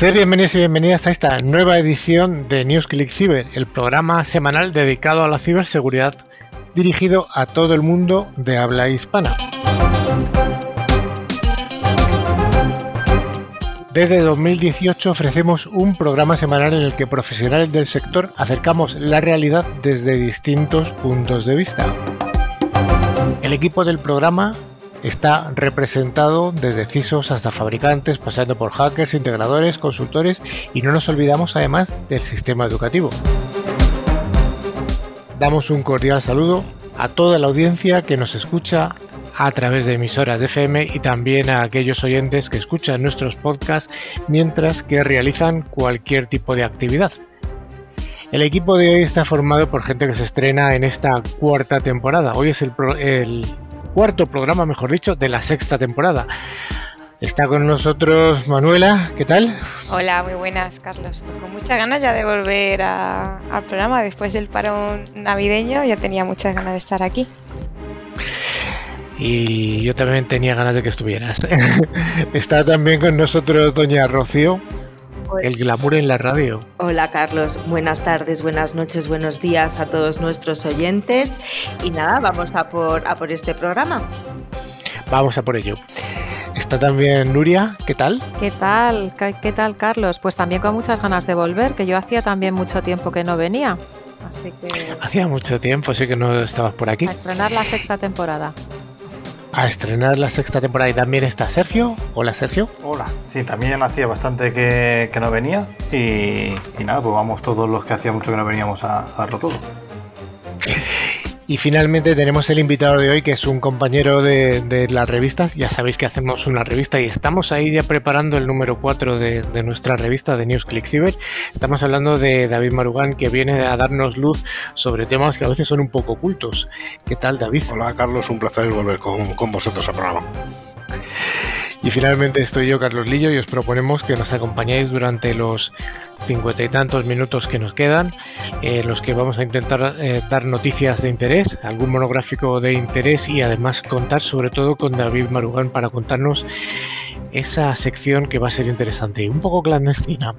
Sed bienvenidos y bienvenidas a esta nueva edición de NewsClick Cyber, el programa semanal dedicado a la ciberseguridad dirigido a todo el mundo de habla hispana. Desde 2018 ofrecemos un programa semanal en el que profesionales del sector acercamos la realidad desde distintos puntos de vista. El equipo del programa está representado desde CISOs hasta fabricantes, pasando por hackers, integradores, consultores y no nos olvidamos además del sistema educativo. Damos un cordial saludo a toda la audiencia que nos escucha a través de emisoras de FM y también a aquellos oyentes que escuchan nuestros podcasts mientras que realizan cualquier tipo de actividad. El equipo de hoy está formado por gente que se estrena en esta cuarta temporada. Hoy es el, el cuarto programa, mejor dicho, de la sexta temporada. Está con nosotros Manuela, ¿qué tal? Hola, muy buenas, Carlos. Pues con muchas ganas ya de volver al programa después del parón navideño, ya tenía muchas ganas de estar aquí. Y yo también tenía ganas de que estuvieras. Está también con nosotros Doña Rocío. Pues el glamour en la radio. Hola Carlos, buenas tardes, buenas noches, buenos días a todos nuestros oyentes. Y nada, vamos a por, a por este programa. Vamos a por ello. Está también Nuria, ¿qué tal? ¿Qué tal? ¿Qué, tal, Carlos? Pues también con muchas ganas de volver, que yo hacía también mucho tiempo que no venía. Así que. Hacía mucho tiempo, sí que no estabas por aquí. A estrenar la sexta temporada a estrenar la sexta temporada y también está Sergio. Hola Sergio. Hola, sí, también hacía bastante que, no venía y, nada, pues vamos todos los que hacía mucho que no veníamos a, a darlo todo. Y finalmente tenemos el invitado de hoy, que es un compañero de, las revistas. Ya sabéis que hacemos una revista y estamos ahí ya preparando el número 4 de, nuestra revista de News Click Cyber. Estamos hablando de David Marugán, que viene a darnos luz sobre temas que a veces son un poco ocultos. ¿Qué tal, David? Hola, Carlos. Un placer volver con, con vosotros al programa. Y finalmente estoy yo, Carlos Lillo, y os proponemos que nos acompañéis durante los cincuenta y tantos minutos que nos quedan, en los que vamos a intentar eh, dar noticias de interés, algún monográfico de interés y además contar sobre todo con David Marugán para contarnos esa sección que va a ser interesante y un poco clandestina.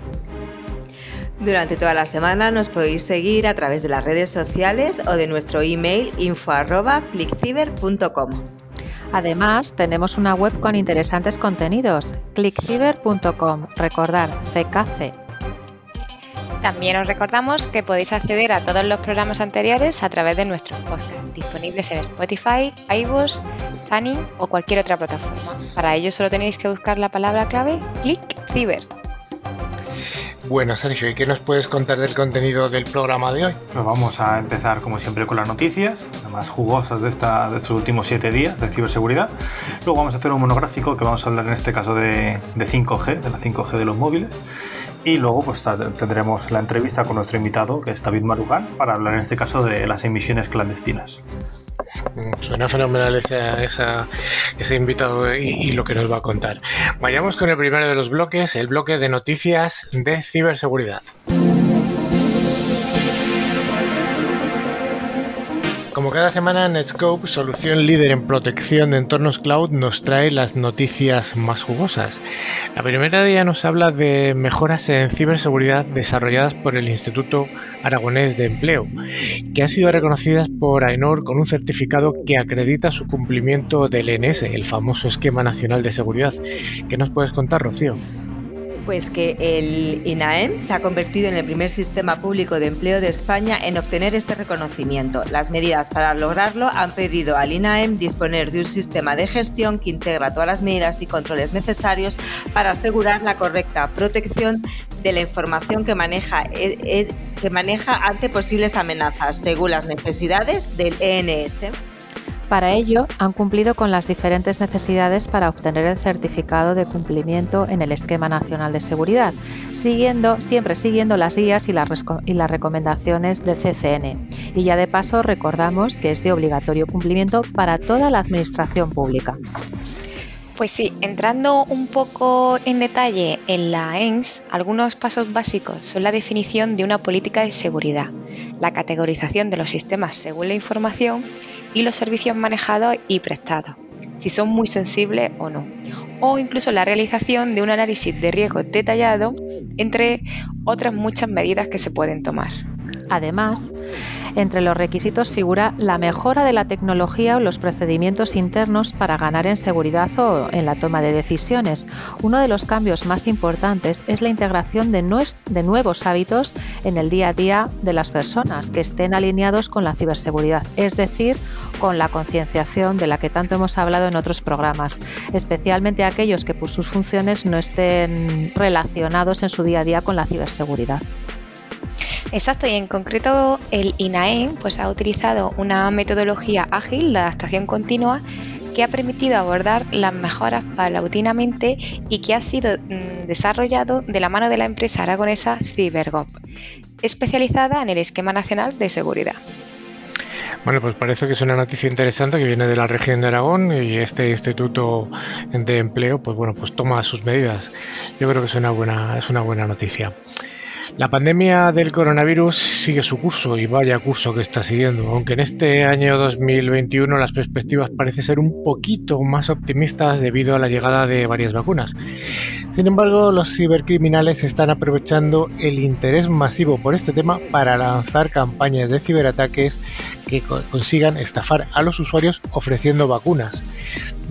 Durante toda la semana nos podéis seguir a través de las redes sociales o de nuestro email info@clickciber.com. Además, tenemos una web con interesantes contenidos, clickciber.com, recordar CKC. También os recordamos que podéis acceder a todos los programas anteriores a través de nuestros podcasts, disponibles en Spotify, iVoox, Tuning o cualquier otra plataforma. Para ello solo tenéis que buscar la palabra clave ClickCiber. Bueno, Sergio, ¿y qué nos puedes contar del contenido del programa de hoy? Pues vamos a empezar, como siempre, con las noticias, las más jugosas de, estos últimos siete días de ciberseguridad. Luego vamos a hacer un monográfico que vamos a hablar en este caso de, de 5G, de la 5G de los móviles. Y luego pues tendremos la entrevista con nuestro invitado, que es David Marugán, para hablar en este caso de las emisiones clandestinas. Suena fenomenal ese invitado y, lo que nos va a contar. Vayamos con el primero de los bloques, el bloque de noticias de ciberseguridad. Como cada semana, Netscope, solución líder en protección de entornos cloud, nos trae las noticias más jugosas. La primera de ellas nos habla de mejoras en ciberseguridad desarrolladas por el Instituto Aragonés de Empleo, que han sido reconocidas por AENOR con un certificado que acredita su cumplimiento del ENS, el famoso Esquema Nacional de Seguridad. ¿Qué nos puedes contar, Rocío? Pues que el INAEM se ha convertido en el primer sistema público de empleo de España en obtener este reconocimiento. Las medidas para lograrlo han pedido al INAEM disponer de un sistema de gestión que integra todas las medidas y controles necesarios para asegurar la correcta protección de la información que maneja, eh, eh, que maneja ante posibles amenazas, según las necesidades del ENS. Para ello, han cumplido con las diferentes necesidades para obtener el certificado de cumplimiento en el Esquema Nacional de Seguridad, siguiendo, siempre siguiendo las guías y las, y las recomendaciones del CCN. Y ya de paso recordamos que es de obligatorio cumplimiento para toda la Administración Pública. Pues sí, entrando un poco en detalle en la ENS, algunos pasos básicos son la definición de una política de seguridad, la categorización de los sistemas según la información y los servicios manejados y prestados. si son muy sensibles o no, o incluso la realización de un análisis de riesgo detallado, entre otras muchas medidas que se pueden tomar. Además, entre los requisitos figura la mejora de la tecnología o los procedimientos internos para ganar en seguridad o en la toma de decisiones. Uno de los cambios más importantes es la integración de, nuevos hábitos en el día a día de las personas que estén alineados con la ciberseguridad, es decir, con la concienciación de la que tanto hemos hablado en otros programas, especialmente aquellos que por sus funciones no estén relacionados en su día a día con la ciberseguridad. Exacto, y en concreto el INAEM pues, ha utilizado una metodología ágil de adaptación continua que ha permitido abordar las mejoras paulatinamente y que ha sido mm, desarrollado de la mano de la empresa aragonesa CyberGov, especializada en el Esquema Nacional de Seguridad. Bueno, pues parece que es una noticia interesante que viene de la región de Aragón y este instituto de empleo, pues bueno, pues toma sus medidas. Yo creo que es una buena, es una buena noticia. La pandemia del coronavirus sigue su curso y vaya curso que está siguiendo, aunque en este año 2021 las perspectivas parecen ser un poquito más optimistas debido a la llegada de varias vacunas. Sin embargo, los cibercriminales están aprovechando el interés masivo por este tema para lanzar campañas de ciberataques que consigan estafar a los usuarios ofreciendo vacunas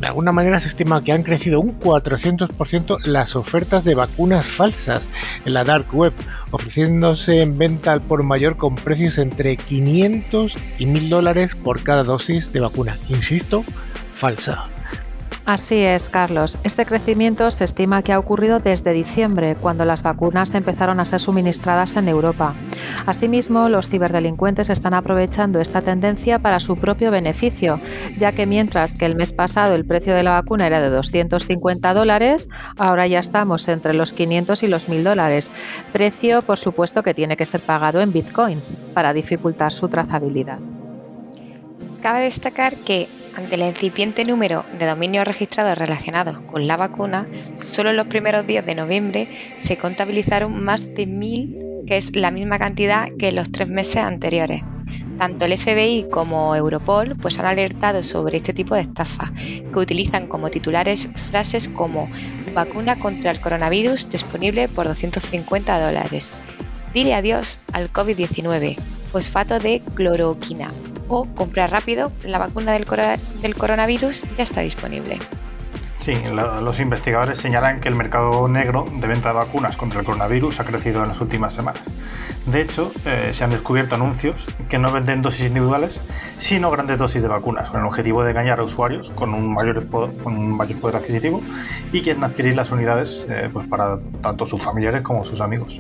de alguna manera se estima que han crecido un 400% las ofertas de vacunas falsas en la dark web, ofreciéndose en venta al por mayor con precios entre 500 y 1000 dólares por cada dosis de vacuna. Insisto, falsa. Así es, Carlos. Este crecimiento se estima que ha ocurrido desde diciembre, cuando las vacunas empezaron a ser suministradas en Europa. Asimismo, los ciberdelincuentes están aprovechando esta tendencia para su propio beneficio, ya que mientras que el mes pasado el precio de la vacuna era de 250 dólares, ahora ya estamos entre los 500 y los 1000 dólares. Precio, por supuesto, que tiene que ser pagado en bitcoins para dificultar su trazabilidad. Cabe destacar que ante el incipiente número de dominios registrados relacionados con la vacuna, solo en los primeros días de noviembre se contabilizaron más de mil, que es la misma cantidad que en los tres meses anteriores. Tanto el FBI como Europol pues han alertado sobre este tipo de estafas, que utilizan como titulares frases como vacuna contra el coronavirus disponible por 250 dólares. Dile adiós al COVID-19, fosfato de cloroquina o comprar rápido, la vacuna del, coronavirus ya está disponible. Sí, los investigadores señalan que el mercado negro de venta de vacunas contra el coronavirus ha crecido en las últimas semanas. De hecho, eh, se han descubierto anuncios que no venden dosis individuales, sino grandes dosis de vacunas, con el objetivo de engañar a usuarios con un mayor, con un mayor poder adquisitivo y quieren adquirir las unidades eh, pues para tanto sus familiares como sus amigos.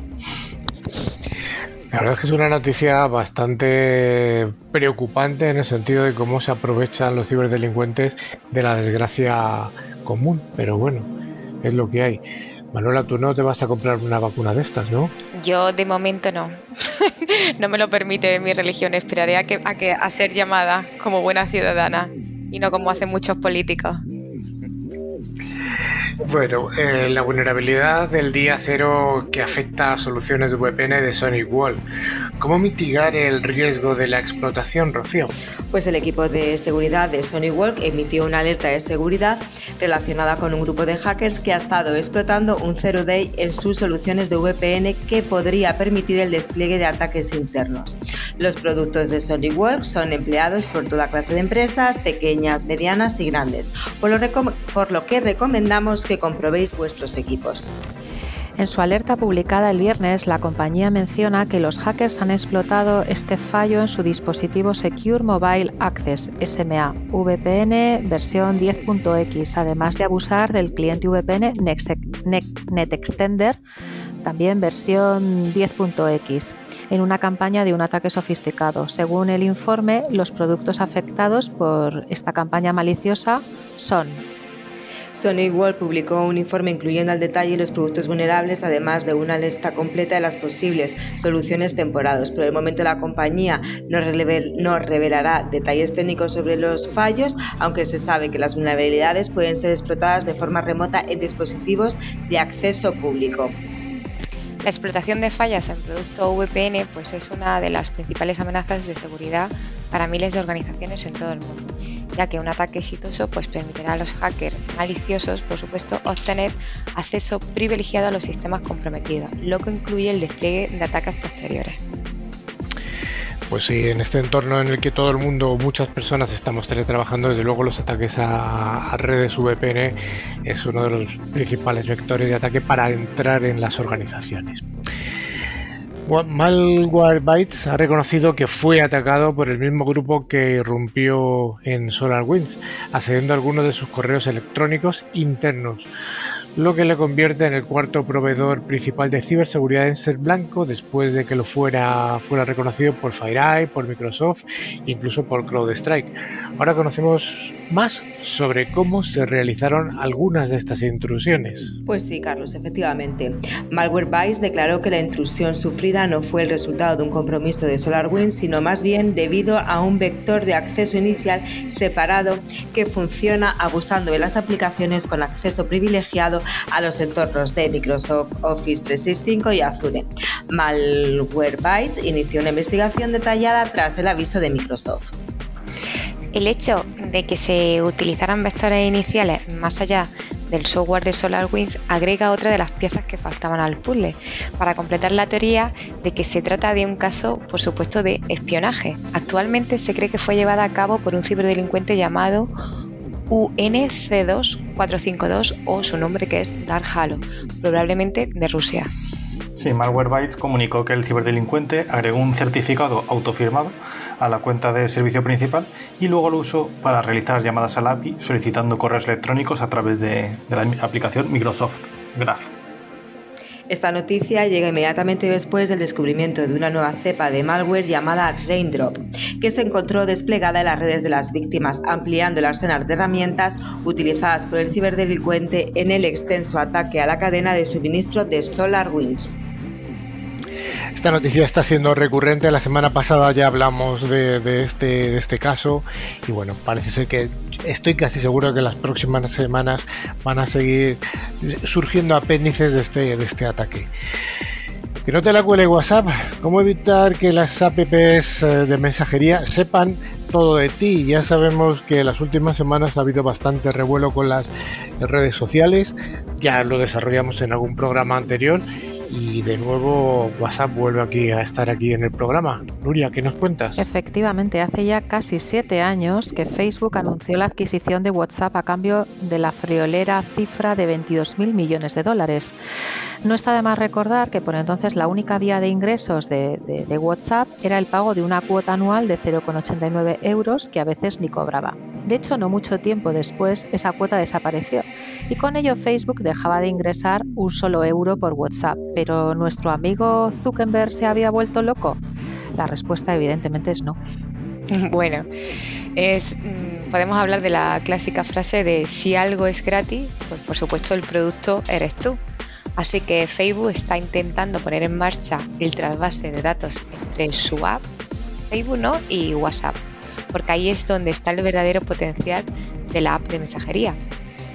La verdad es que es una noticia bastante preocupante en el sentido de cómo se aprovechan los ciberdelincuentes de la desgracia común, pero bueno, es lo que hay. Manuela, tú no te vas a comprar una vacuna de estas, ¿no? Yo de momento no. no me lo permite mi religión. Esperaré a, que, a, que, a ser llamada como buena ciudadana y no como hacen muchos políticos. Bueno, eh, la vulnerabilidad del día cero que afecta a soluciones VPN de Sonic Wall. ¿Cómo mitigar el riesgo de la explotación, Rocío? Pues el equipo de seguridad de Sonic Wall emitió una alerta de seguridad relacionada con un grupo de hackers que ha estado explotando un zero day en sus soluciones de VPN que podría permitir el despliegue de ataques internos. Los productos de Sonic Wall son empleados por toda clase de empresas, pequeñas, medianas y grandes, por lo, por lo que recomendamos comprobéis vuestros equipos. En su alerta publicada el viernes, la compañía menciona que los hackers han explotado este fallo en su dispositivo Secure Mobile Access SMA VPN versión 10.x, además de abusar del cliente VPN NetExtender, también versión 10.x, en una campaña de un ataque sofisticado. Según el informe, los productos afectados por esta campaña maliciosa son Sony World publicó un informe incluyendo al detalle los productos vulnerables, además de una lista completa de las posibles soluciones temporadas. Por el momento la compañía no, no revelará detalles técnicos sobre los fallos, aunque se sabe que las vulnerabilidades pueden ser explotadas de forma remota en dispositivos de acceso público. La explotación de fallas en producto VPN pues es una de las principales amenazas de seguridad para miles de organizaciones en todo el mundo, ya que un ataque exitoso pues permitirá a los hackers maliciosos, por supuesto, obtener acceso privilegiado a los sistemas comprometidos, lo que incluye el despliegue de ataques posteriores. Pues sí, en este entorno en el que todo el mundo, muchas personas estamos teletrabajando, desde luego los ataques a, redes VPN es uno de los principales vectores de ataque para entrar en las organizaciones. Malwarebytes ha reconocido que fue atacado por el mismo grupo que irrumpió en SolarWinds, accediendo a algunos de sus correos electrónicos internos lo que le convierte en el cuarto proveedor principal de ciberseguridad en ser blanco después de que lo fuera, fuera reconocido por FireEye, por Microsoft, incluso por CrowdStrike. Ahora conocemos más sobre cómo se realizaron algunas de estas intrusiones. Pues sí, Carlos, efectivamente. Malwarebytes declaró que la intrusión sufrida no fue el resultado de un compromiso de SolarWinds, sino más bien debido a un vector de acceso inicial separado que funciona abusando de las aplicaciones con acceso privilegiado a los entornos de Microsoft Office 365 y Azure. Malwarebytes inició una investigación detallada tras el aviso de Microsoft. El hecho de que se utilizaran vectores iniciales más allá del software de SolarWinds agrega otra de las piezas que faltaban al puzzle para completar la teoría de que se trata de un caso, por supuesto, de espionaje. Actualmente se cree que fue llevada a cabo por un ciberdelincuente llamado UNC2452 o su nombre que es Dark Halo, probablemente de Rusia. Sí, Malwarebytes comunicó que el ciberdelincuente agregó un certificado autofirmado a la cuenta de servicio principal y luego lo usó para realizar llamadas al API solicitando correos electrónicos a través de, la aplicación Microsoft Graph. Esta noticia llega inmediatamente después del descubrimiento de una nueva cepa de malware llamada Raindrop, que se encontró desplegada en las redes de las víctimas, ampliando el arsenal de herramientas utilizadas por el ciberdelincuente en el extenso ataque a la cadena de suministro de SolarWinds. Esta noticia está siendo recurrente. La semana pasada ya hablamos de, este, de este caso y bueno, parece ser que estoy casi seguro que las próximas semanas van a seguir surgiendo apéndices de este, de este ataque. Que no te la cuele WhatsApp. ¿Cómo evitar que las apps eh, de mensajería sepan todo de ti? Ya sabemos que las últimas semanas ha habido bastante revuelo con las redes sociales. Ya lo desarrollamos en algún programa anterior y de nuevo WhatsApp vuelve aquí a estar aquí en el programa. Nuria, ¿qué nos cuentas? Efectivamente, hace ya casi siete años que Facebook anunció la adquisición de WhatsApp a cambio de la friolera cifra de 22.000 millones de dólares. No está de más recordar que por entonces la única vía de ingresos de, de WhatsApp era el pago de una cuota anual de 0,89 euros que a veces ni cobraba. De hecho, no mucho tiempo después esa cuota desapareció y con ello Facebook dejaba de ingresar un solo euro por WhatsApp pero nuestro amigo Zuckerberg se había vuelto loco? La respuesta evidentemente es no. Bueno, es, mm, podemos hablar de la clásica frase de si algo es gratis, pues por supuesto el producto eres tú. Así que Facebook está intentando poner en marcha el trasvase de datos entre su app, Facebook y WhatsApp, porque ahí es donde está el verdadero potencial de la app de mensajería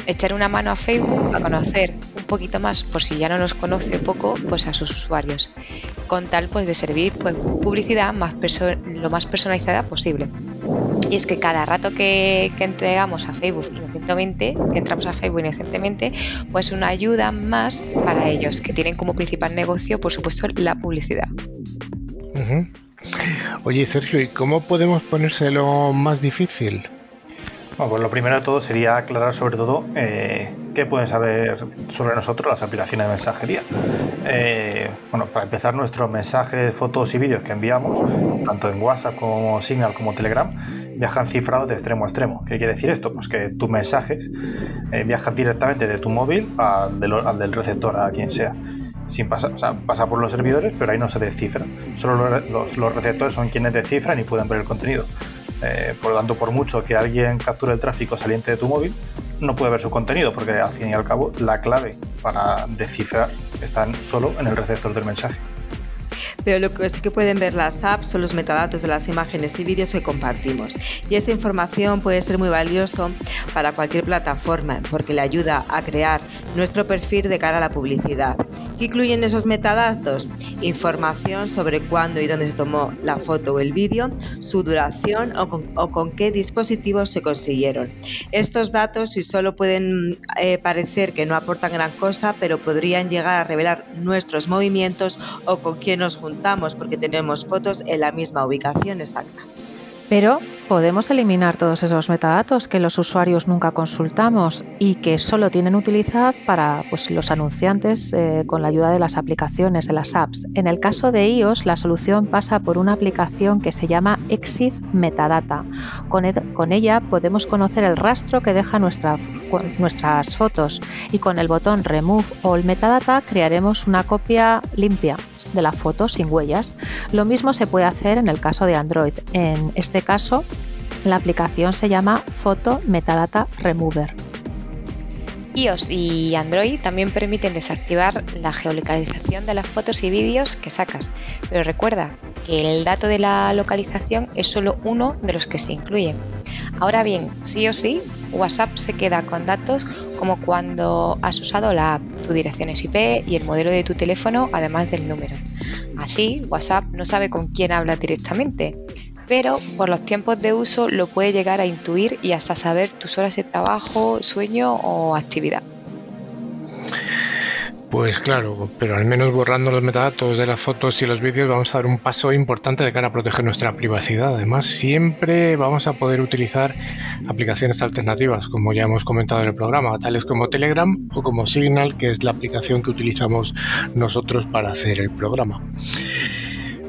echar una mano a Facebook a conocer poquito más, por si ya no nos conoce poco, pues a sus usuarios, con tal pues de servir pues publicidad más lo más personalizada posible. Y es que cada rato que, que, entregamos a Facebook inocentemente, que entramos a Facebook inocentemente, pues una ayuda más para ellos, que tienen como principal negocio, por supuesto, la publicidad. Oye, Sergio, ¿y cómo podemos ponérselo más difícil? Bueno, pues lo primero de todo sería aclarar sobre todo eh, qué pueden saber sobre nosotros las aplicaciones de mensajería. Eh, bueno, para empezar, nuestros mensajes, fotos y vídeos que enviamos, tanto en WhatsApp como Signal como Telegram, viajan cifrados de extremo a extremo. ¿Qué quiere decir esto? Pues que tus mensajes eh, viajan directamente de tu móvil al del, receptor, a quien sea. Sin pasar, o sea, pasa por los servidores, pero ahí no se descifra. Solo los receptores son quienes descifran y pueden ver el contenido. Eh, por lo tanto, por mucho que alguien capture el tráfico saliente de tu móvil, no puede ver su contenido, porque al fin y al cabo la clave para descifrar está solo en el receptor del mensaje. Pero lo que sí que pueden ver las apps son los metadatos de las imágenes y vídeos que compartimos. Y esa información puede ser muy valioso para cualquier plataforma porque le ayuda a crear nuestro perfil de cara a la publicidad. ¿Qué incluyen esos metadatos? Información sobre cuándo y dónde se tomó la foto o el vídeo, su duración o con, qué dispositivos se consiguieron. Estos datos, si solo pueden eh, parecer que no aportan gran cosa, pero podrían llegar a revelar nuestros movimientos o con quién nos juntamos porque tenemos fotos en la misma ubicación exacta. Pero podemos eliminar todos esos metadatos que los usuarios nunca consultamos y que solo tienen utilidad para pues, los anunciantes eh, con la ayuda de las aplicaciones, de las apps. En el caso de iOS, la solución pasa por una aplicación que se llama Exif Metadata. Con, con ella podemos conocer el rastro que deja nuestra, nuestras fotos y con el botón Remove All Metadata crearemos una copia limpia de la foto sin huellas. Lo mismo se puede hacer en el caso de Android. En este caso, la aplicación se llama Photo Metadata Remover. iOS y Android también permiten desactivar la geolocalización de las fotos y vídeos que sacas, pero recuerda que el dato de la localización es solo uno de los que se incluyen. Ahora bien, sí o sí, WhatsApp se queda con datos como cuando has usado la app, tu dirección IP y el modelo de tu teléfono, además del número. Así, WhatsApp no sabe con quién hablas directamente, pero por los tiempos de uso lo puede llegar a intuir y hasta saber tus horas de trabajo, sueño o actividad. Pues claro, pero al menos borrando los metadatos de las fotos y los vídeos vamos a dar un paso importante de cara a proteger nuestra privacidad. Además, siempre vamos a poder utilizar aplicaciones alternativas, como ya hemos comentado en el programa, tales como Telegram o como Signal, que es la aplicación que utilizamos nosotros para hacer el programa.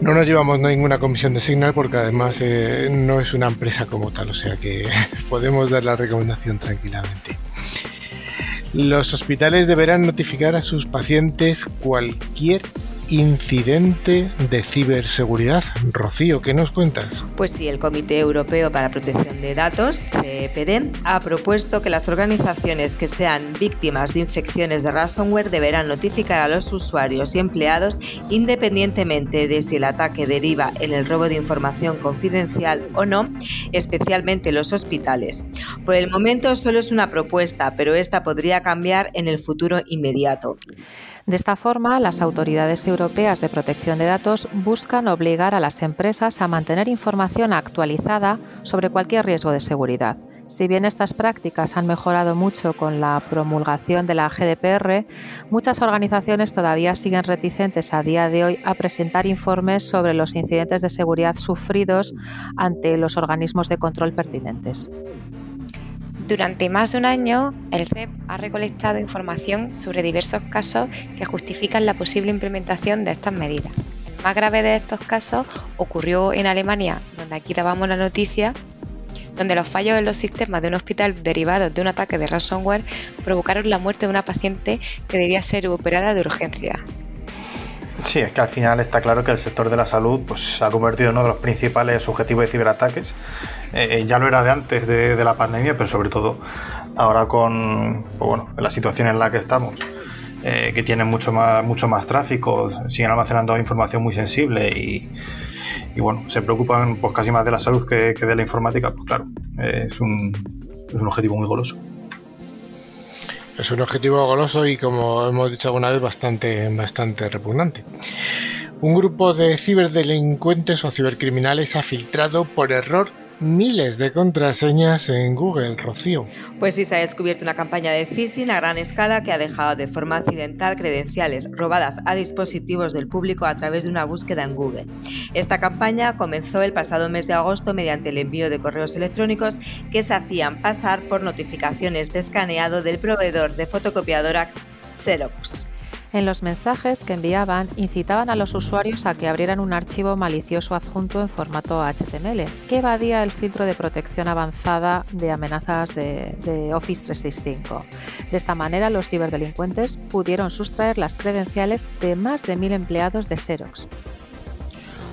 No nos llevamos ninguna comisión de Signal porque además eh, no es una empresa como tal, o sea que podemos dar la recomendación tranquilamente. Los hospitales deberán notificar a sus pacientes cualquier incidente de ciberseguridad. Rocío, ¿qué nos cuentas? Pues sí, el Comité Europeo para Protección de Datos, CPD, ha propuesto que las organizaciones que sean víctimas de infecciones de ransomware deberán notificar a los usuarios y empleados independientemente de si el ataque deriva en el robo de información confidencial o no, especialmente los hospitales. Por el momento solo es una propuesta, pero esta podría cambiar en el futuro inmediato. De esta forma, las autoridades europeas de protección de datos buscan obligar a las empresas a mantener información actualizada sobre cualquier riesgo de seguridad. Si bien estas prácticas han mejorado mucho con la promulgación de la GDPR, muchas organizaciones todavía siguen reticentes a día de hoy a presentar informes sobre los incidentes de seguridad sufridos ante los organismos de control pertinentes. Durante más de un año, el CEP ha recolectado información sobre diversos casos que justifican la posible implementación de estas medidas. El más grave de estos casos ocurrió en Alemania, donde aquí dábamos la noticia, donde los fallos en los sistemas de un hospital derivados de un ataque de ransomware provocaron la muerte de una paciente que debía ser operada de urgencia. Sí, es que al final está claro que el sector de la salud pues, se ha convertido en uno de los principales objetivos de ciberataques. Eh, ya lo era de antes de, la pandemia, pero sobre todo ahora con pues, bueno, la situación en la que estamos, eh, que tiene mucho más, mucho más tráfico, siguen almacenando información muy sensible y, bueno, se preocupan pues, casi más de la salud que, de la informática, pues claro, es, un, es un objetivo muy goloso. Es un objetivo goloso y, como hemos dicho alguna vez, bastante, bastante repugnante. Un grupo de ciberdelincuentes o cibercriminales ha filtrado por error miles de contraseñas en Google, Rocío. Pues sí, se ha descubierto una campaña de phishing a gran escala que ha dejado de forma accidental credenciales robadas a dispositivos del público a través de una búsqueda en Google. Esta campaña comenzó el pasado mes de agosto mediante el envío de correos electrónicos que se hacían pasar por notificaciones de escaneado del proveedor de fotocopiadora Xerox. En los mensajes que enviaban incitaban a los usuarios a que abrieran un archivo malicioso adjunto en formato HTML, que evadía el filtro de protección avanzada de amenazas de, Office 365. De esta manera, los ciberdelincuentes pudieron sustraer las credenciales de más de mil empleados de Xerox.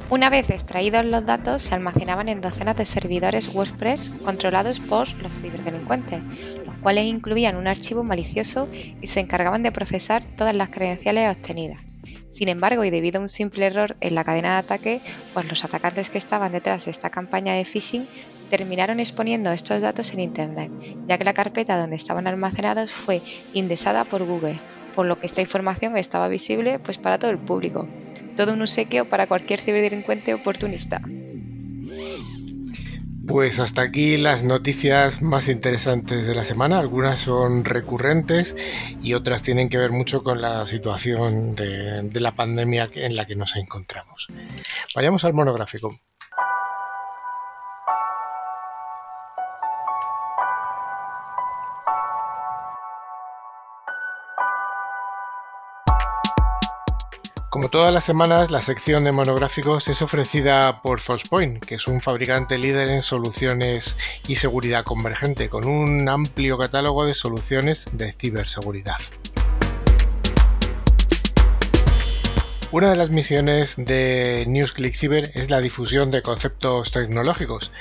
Una vez extraídos los datos, se almacenaban en docenas de servidores WordPress controlados por los ciberdelincuentes, cuales incluían un archivo malicioso y se encargaban de procesar todas las credenciales obtenidas. Sin embargo, y debido a un simple error en la cadena de ataque, pues los atacantes que estaban detrás de esta campaña de phishing terminaron exponiendo estos datos en Internet, ya que la carpeta donde estaban almacenados fue indexada por Google, por lo que esta información estaba visible pues, para todo el público. Todo un obsequio para cualquier ciberdelincuente oportunista. Pues hasta aquí las noticias más interesantes de la semana. Algunas son recurrentes y otras tienen que ver mucho con la situación de, la pandemia en la que nos encontramos. Vayamos al monográfico. Como todas las semanas, la sección de monográficos es ofrecida por Forcepoint, que es un fabricante líder en soluciones y seguridad convergente, con un amplio catálogo de soluciones de ciberseguridad. Una de las misiones de NewsClick Cyber es la difusión de conceptos tecnológicos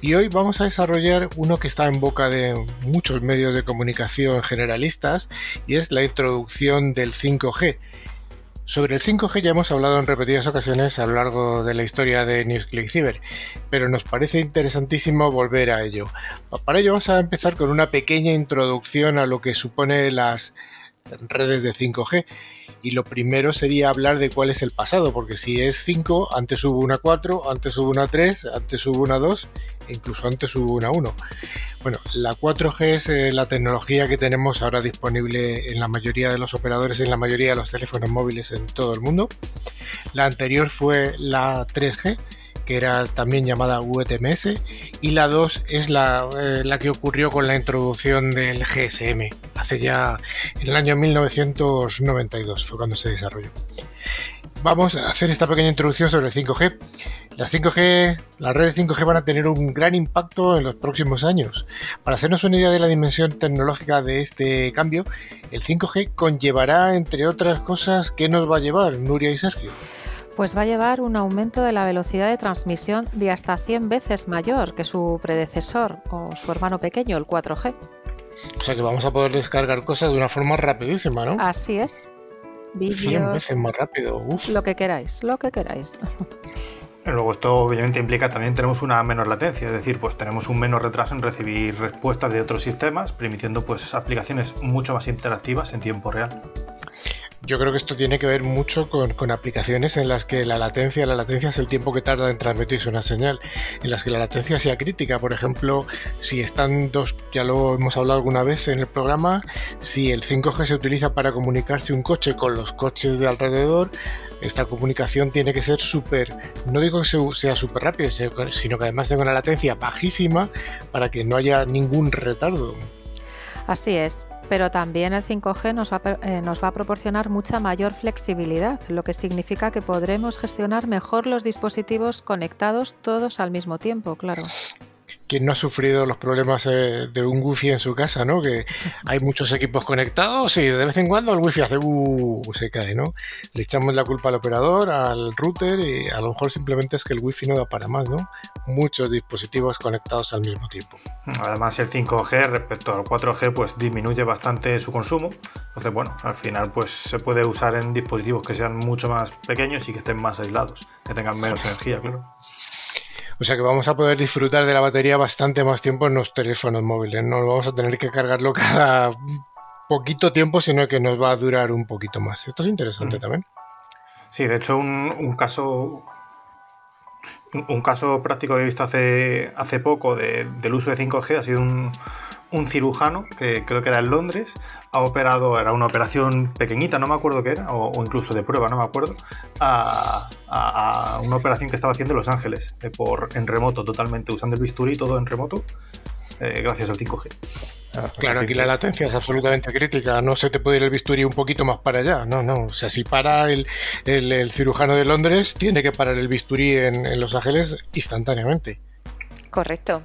y hoy vamos a desarrollar uno que está en boca de muchos medios de comunicación generalistas y es la introducción del 5G sobre el 5G ya hemos hablado en repetidas ocasiones a lo largo de la historia de NewsClick Cyber, pero nos parece interesantísimo volver a ello. Para ello vamos a empezar con una pequeña introducción a lo que supone las redes de 5G. Y lo primero sería hablar de cuál es el pasado, porque si es 5, antes hubo una 4, antes hubo una 3, antes hubo una 2 e incluso antes hubo una 1. Bueno, la 4G es eh, la tecnología que tenemos ahora disponible en la mayoría de los operadores, en la mayoría de los teléfonos móviles en todo el mundo. La anterior fue la 3G, que era también llamada UTMS, y la 2 es la, eh, la, que ocurrió con la introducción del GSM, hace ya en el año 1992, fue cuando se desarrolló. Vamos a hacer esta pequeña introducción sobre el 5G. Las 5G, las redes 5G van a tener un gran impacto en los próximos años. Para hacernos una idea de la dimensión tecnológica de este cambio, el 5G conllevará, entre otras cosas, ¿qué nos va a llevar, Nuria y Sergio? Pues va a llevar un aumento de la velocidad de transmisión de hasta 100 veces mayor que su predecesor o su hermano pequeño, el 4G. O sea que vamos a poder descargar cosas de una forma rapidísima, ¿no? Así es. 100 veces más rápido. Uf. Lo que queráis, lo que queráis. Luego esto obviamente implica también tenemos una menor latencia, es decir, pues tenemos un menor retraso en recibir respuestas de otros sistemas, permitiendo pues aplicaciones mucho más interactivas en tiempo real. Yo creo que esto tiene que ver mucho con, aplicaciones en las que la latencia, la latencia es el tiempo que tarda en transmitirse una señal, en las que la latencia sea crítica. Por ejemplo, si están dos, ya lo hemos hablado alguna vez en el programa, si el 5G se utiliza para comunicarse un coche con los coches de alrededor, esta comunicación tiene que ser súper, no digo que sea súper rápido, sino que además tenga una latencia bajísima para que no haya ningún retardo. Así es, pero también el 5G nos va, eh, nos va, a proporcionar mucha mayor flexibilidad, lo que significa que podremos gestionar mejor los dispositivos conectados todos al mismo tiempo, claro. ¿Quién no ha sufrido los problemas eh, de un wifi en su casa, ¿no? Que hay muchos equipos conectados y de vez en cuando el wifi hace uh, se cae, ¿no? Le echamos la culpa al operador, al router y a lo mejor simplemente es que el wifi no da para más, ¿no? Muchos dispositivos conectados al mismo tiempo. Además el 5G respecto al 4G pues disminuye bastante su consumo. Entonces, bueno, al final pues se puede usar en dispositivos que sean mucho más pequeños y que estén más aislados, que tengan menos energía, claro. O sea que vamos a poder disfrutar de la batería bastante más tiempo en los teléfonos móviles. No vamos a tener que cargarlo cada poquito tiempo, sino que nos va a durar un poquito más. Esto es interesante también. Sí, de hecho, un, caso un caso práctico que he visto hace, hace poco del uso de 5G ha sido un, cirujano, que creo que era en Londres, ha operado, era una operación pequeñita, no me acuerdo qué era, o, incluso de prueba, no me acuerdo, a, una operación que estaba haciendo en Los Ángeles, eh, por, en remoto totalmente, usando el bisturí todo en remoto, eh, gracias al 5G. Claro, aquí la latencia es absolutamente crítica. No se te puede ir el bisturí un poquito más para allá. No, no. O sea, si para el, cirujano de Londres, tiene que parar el bisturí en Los Ángeles instantáneamente. Correcto.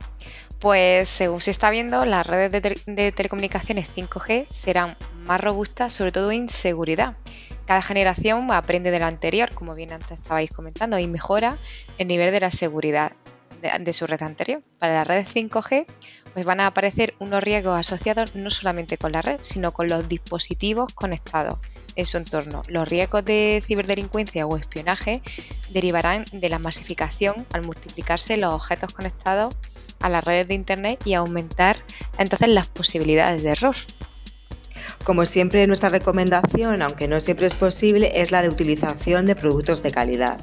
Pues según se está viendo, las redes de, telecomunicaciones 5G serán más robustas, sobre todo en seguridad. Cada generación aprende de la anterior, como bien antes estabais comentando, y mejora el nivel de la seguridad de, su red anterior. Para las redes 5G, pues van a aparecer unos riesgos asociados no solamente con la red, sino con los dispositivos conectados. en su entorno. Los riesgos de ciberdelincuencia o espionaje derivarán de la masificación al multiplicarse los objetos conectados a las redes de Internet y aumentar entonces las posibilidades de error. Como siempre, nuestra recomendación, aunque no siempre es posible, es la de utilización de productos de calidad,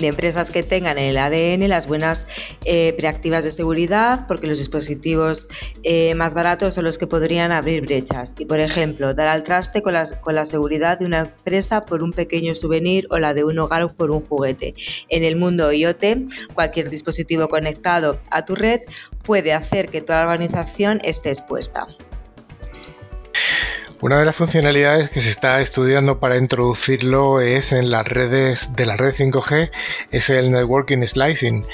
de empresas que tengan en el ADN las buenas eh, preactivas de seguridad, porque los dispositivos eh, más baratos son los que podrían abrir brechas. Y, por ejemplo, dar al traste con, con la seguridad de una empresa por un pequeño souvenir o la de un hogar por un juguete. En el mundo IoT, cualquier dispositivo conectado a tu red puede hacer que toda la organización esté expuesta. Una de las funcionalidades que se está estudiando para introducirlo es en las redes de la red 5G, es el networking slicing.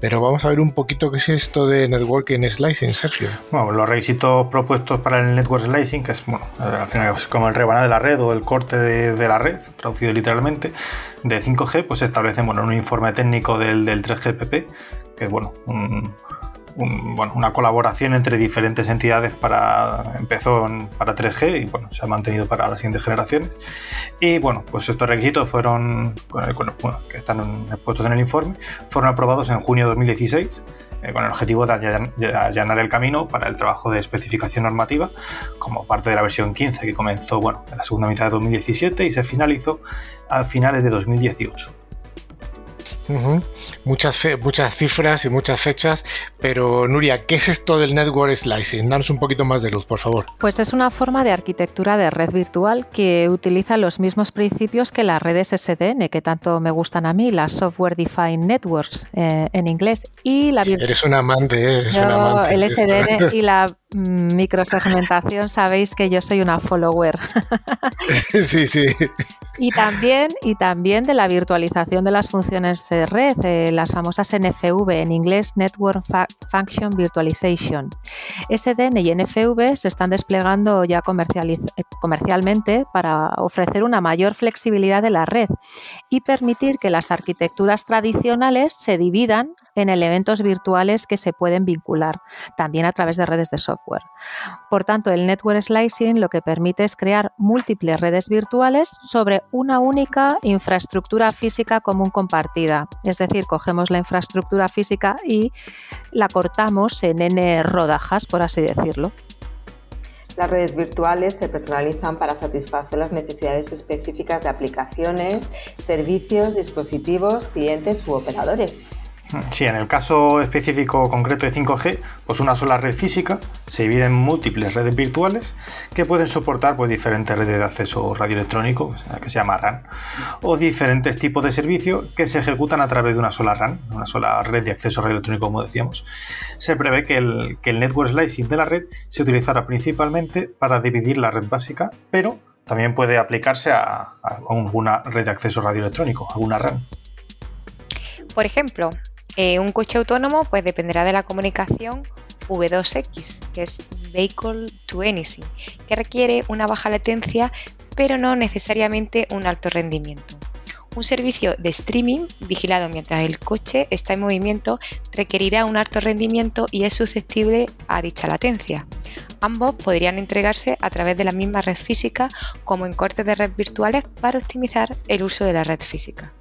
Pero vamos a ver un poquito qué es esto de networking slicing, Sergio. Bueno, los requisitos propuestos para el network slicing, que es bueno, al final es como el rebanar de la red o el corte de, la red, traducido literalmente, de 5G, pues establecen bueno, un informe técnico del, del 3GPP, que es bueno, un, bueno, una colaboración entre diferentes entidades para empezó para 3G y bueno, se ha mantenido para las siguientes generaciones. Y bueno, pues estos requisitos fueron, bueno, que están expuestos en el informe, fueron aprobados en junio de 2016 eh, con el objetivo de allanar el camino para el trabajo de especificación normativa como parte de la versión 15 que comenzó bueno, en la segunda mitad de 2017 y se finalizó a finales de 2018 muchas, muchas cifras y muchas fechas, pero Nuria, ¿qué es esto del Network Slicing? Danos un poquito más de luz, por favor. Pues es una forma de arquitectura de red virtual que utiliza los mismos principios que las redes SDN, que tanto me gustan a mí, las Software Defined Networks eh, en inglés. Y la eres un amante, eres un amante. El SDN y la microsegmentación, sabéis que yo soy una follower. sí, sí. Y también, y también de la virtualización de las funciones de red, eh, las famosas NFV, en inglés Network Function Virtualization. SDN y NFV se están desplegando ya eh, comercialmente para ofrecer una mayor flexibilidad de la red y permitir que las arquitecturas tradicionales se dividan en elementos virtuales que se pueden vincular, también a través de redes de software. Por tanto, el network slicing lo que permite es crear múltiples redes virtuales sobre una única infraestructura física común compartida. Es decir, cogemos la infraestructura física y la cortamos en n rodajas, por así decirlo. Las redes virtuales se personalizan para satisfacer las necesidades específicas de aplicaciones, servicios, dispositivos, clientes u operadores. Sí, en el caso específico concreto de 5G, pues una sola red física se divide en múltiples redes virtuales que pueden soportar pues, diferentes redes de acceso radioelectrónico, que se llama RAN, o diferentes tipos de servicios que se ejecutan a través de una sola RAN, una sola red de acceso radioelectrónico, como decíamos. Se prevé que el, que el network slicing de la red se utilizará principalmente para dividir la red básica, pero también puede aplicarse a, a alguna red de acceso radioelectrónico, alguna RAN. Por ejemplo, eh, un coche autónomo pues dependerá de la comunicación V2X, que es Vehicle to Anything, que requiere una baja latencia pero no necesariamente un alto rendimiento. Un servicio de streaming vigilado mientras el coche está en movimiento requerirá un alto rendimiento y es susceptible a dicha latencia. Ambos podrían entregarse a través de la misma red física como en cortes de red virtuales para optimizar el uso de la red física.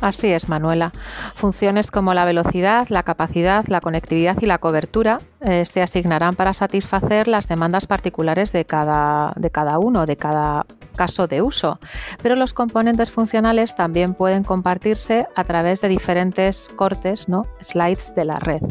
Así es, Manuela. Funciones como la velocidad, la capacidad, la conectividad y la cobertura eh, se asignarán para satisfacer las demandas particulares de cada, de cada uno, de cada caso de uso. Pero los componentes funcionales también pueden compartirse a través de diferentes cortes, ¿no? slides de la red.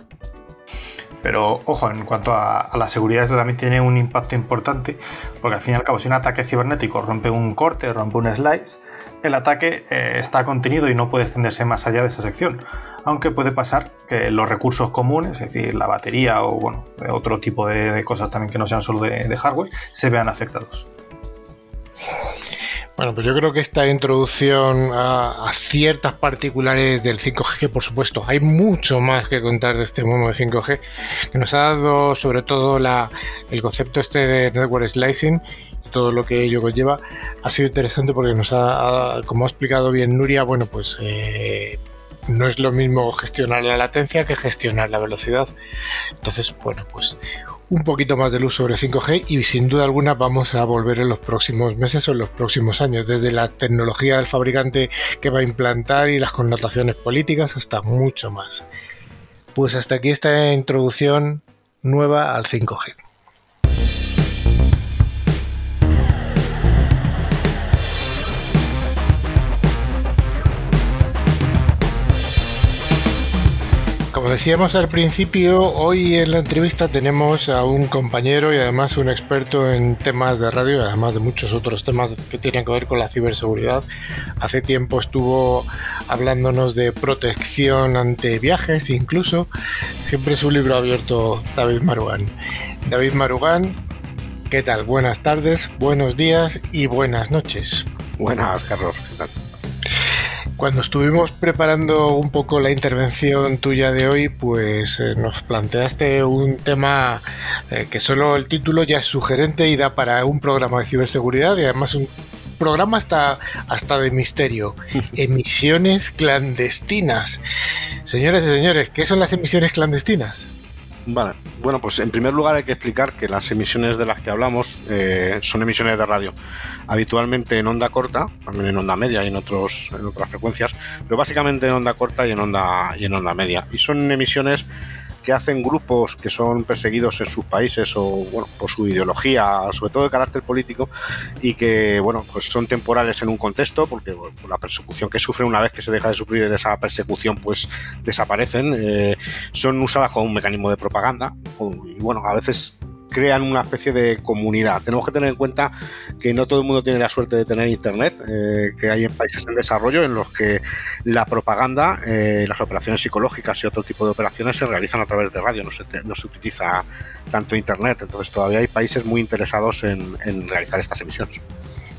Pero ojo, en cuanto a, la seguridad, esto también tiene un impacto importante, porque al fin y al cabo, si un ataque cibernético rompe un corte, rompe un slice, el ataque eh, está contenido y no puede extenderse más allá de esa sección. Aunque puede pasar que los recursos comunes, es decir, la batería o bueno, otro tipo de, cosas también que no sean solo de, hardware, se vean afectados. Bueno, pues yo creo que esta introducción a, ciertas particulares del 5G, que por supuesto hay mucho más que contar de este mundo de 5G, que nos ha dado sobre todo el concepto este de network slicing todo lo que ello conlleva, ha sido interesante porque nos ha, como ha explicado bien Nuria, bueno, pues eh, no es lo mismo gestionar la latencia que gestionar la velocidad. Entonces, bueno, pues un poquito más de luz sobre 5G y sin duda alguna vamos a volver en los próximos meses o en los próximos años, desde la tecnología del fabricante que va a implantar y las connotaciones políticas hasta mucho más. Pues hasta aquí esta introducción nueva al 5G. Decíamos al principio, hoy en la entrevista tenemos a un compañero y además un experto en temas de radio, además de muchos otros temas que tienen que ver con la ciberseguridad. Hace tiempo estuvo hablándonos de protección ante viajes, incluso. Siempre es un libro abierto David Marugán. David Marugán, ¿qué tal? Buenas tardes, buenos días y buenas noches. Buenas, Carlos. ¿qué tal? Cuando estuvimos preparando un poco la intervención tuya de hoy, pues eh, nos planteaste un tema eh, que solo el título ya es sugerente y da para un programa de ciberseguridad y además un programa hasta, hasta de misterio. Emisiones clandestinas. Señores y señores, ¿qué son las emisiones clandestinas? Vale, bueno, pues en primer lugar hay que explicar que las emisiones de las que hablamos eh, son emisiones de radio, habitualmente en onda corta, también en onda media y en, otros, en otras frecuencias, pero básicamente en onda corta y en onda, y en onda media. Y son emisiones que hacen grupos que son perseguidos en sus países o bueno, por su ideología, sobre todo de carácter político, y que bueno, pues son temporales en un contexto, porque la persecución que sufren una vez que se deja de sufrir esa persecución, pues desaparecen, eh, son usadas como un mecanismo de propaganda, y bueno, a veces crean una especie de comunidad. Tenemos que tener en cuenta que no todo el mundo tiene la suerte de tener internet, eh, que hay en países en desarrollo en los que la propaganda, eh, las operaciones psicológicas y otro tipo de operaciones se realizan a través de radio, no se, no se utiliza tanto internet. Entonces todavía hay países muy interesados en, en realizar estas emisiones.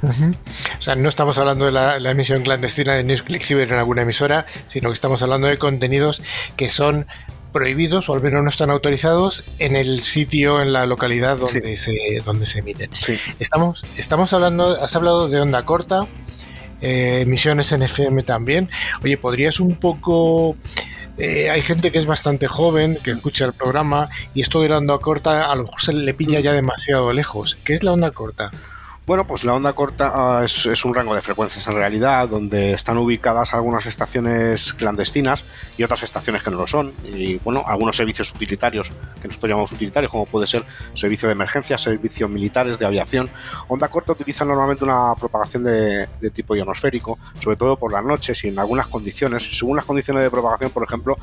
O sea, no estamos hablando de la, la emisión clandestina de Newsclick Cyber en alguna emisora, sino que estamos hablando de contenidos que son prohibidos o al menos no están autorizados en el sitio, en la localidad donde, sí. se, donde se emiten. Sí. Estamos, estamos hablando, has hablado de onda corta, eh, emisiones en FM también. Oye, ¿podrías un poco... Eh, hay gente que es bastante joven, que escucha el programa, y esto de la onda corta a lo mejor se le pilla ya demasiado lejos. ¿Qué es la onda corta? Bueno, pues la onda corta uh, es, es, un rango de frecuencias en realidad, donde están ubicadas algunas estaciones clandestinas y otras estaciones que no lo son. Y bueno, algunos servicios utilitarios, que nosotros llamamos utilitarios, como puede ser servicio de emergencia, servicios militares, de aviación. Onda corta utiliza normalmente una propagación de, de tipo ionosférico, sobre todo por las noches y en algunas condiciones. Según las condiciones de propagación, por ejemplo,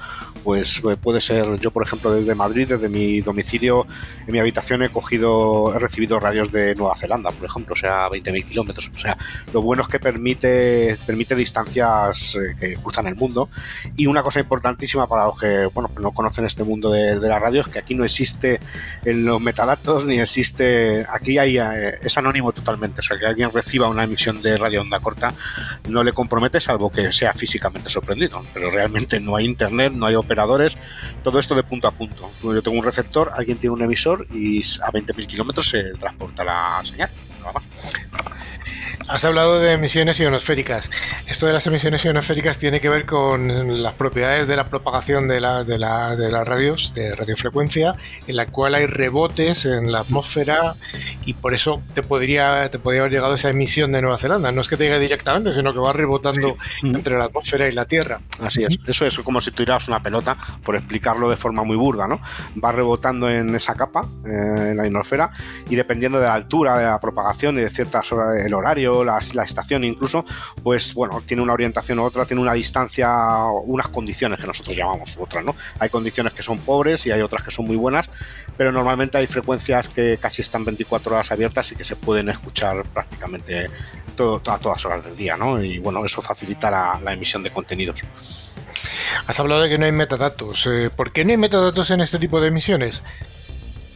pues eh, puede ser, yo por ejemplo desde Madrid, desde mi domicilio, en mi habitación he cogido, he recibido radios de Nueva Zelanda, por ejemplo sea, 20.000 kilómetros. O sea, lo bueno es que permite, permite distancias eh, que cruzan el mundo. Y una cosa importantísima para los que bueno, no conocen este mundo de, de, la radio es que aquí no existe en los metadatos ni existe. Aquí hay, eh, es anónimo totalmente. O sea, que alguien reciba una emisión de radio onda corta no le compromete, salvo que sea físicamente sorprendido. Pero realmente no hay internet, no hay operadores, todo esto de punto a punto. Yo tengo un receptor, alguien tiene un emisor y a 20.000 kilómetros se transporta la señal. かな。Has hablado de emisiones ionosféricas. Esto de las emisiones ionosféricas tiene que ver con las propiedades de la propagación de, la, de, la, de las radios, de radiofrecuencia, en la cual hay rebotes en la atmósfera y por eso te podría, te podría haber llegado esa emisión de Nueva Zelanda. No es que te llegue directamente, sino que va rebotando sí. entre la atmósfera y la Tierra. Así es. Eso es como si tiraras una pelota, por explicarlo de forma muy burda, ¿no? Va rebotando en esa capa, eh, en la ionosfera, y dependiendo de la altura, de la propagación y de ciertas horas, el horario, la, la, estación incluso, pues bueno, tiene una orientación u otra, tiene una distancia, unas condiciones que nosotros llamamos otras, ¿no? Hay condiciones que son pobres y hay otras que son muy buenas, pero normalmente hay frecuencias que casi están 24 horas abiertas y que se pueden escuchar prácticamente a todas horas del día, ¿no? Y bueno, eso facilita la, la emisión de contenidos. Has hablado de que no hay metadatos. Eh, ¿Por qué no hay metadatos en este tipo de emisiones?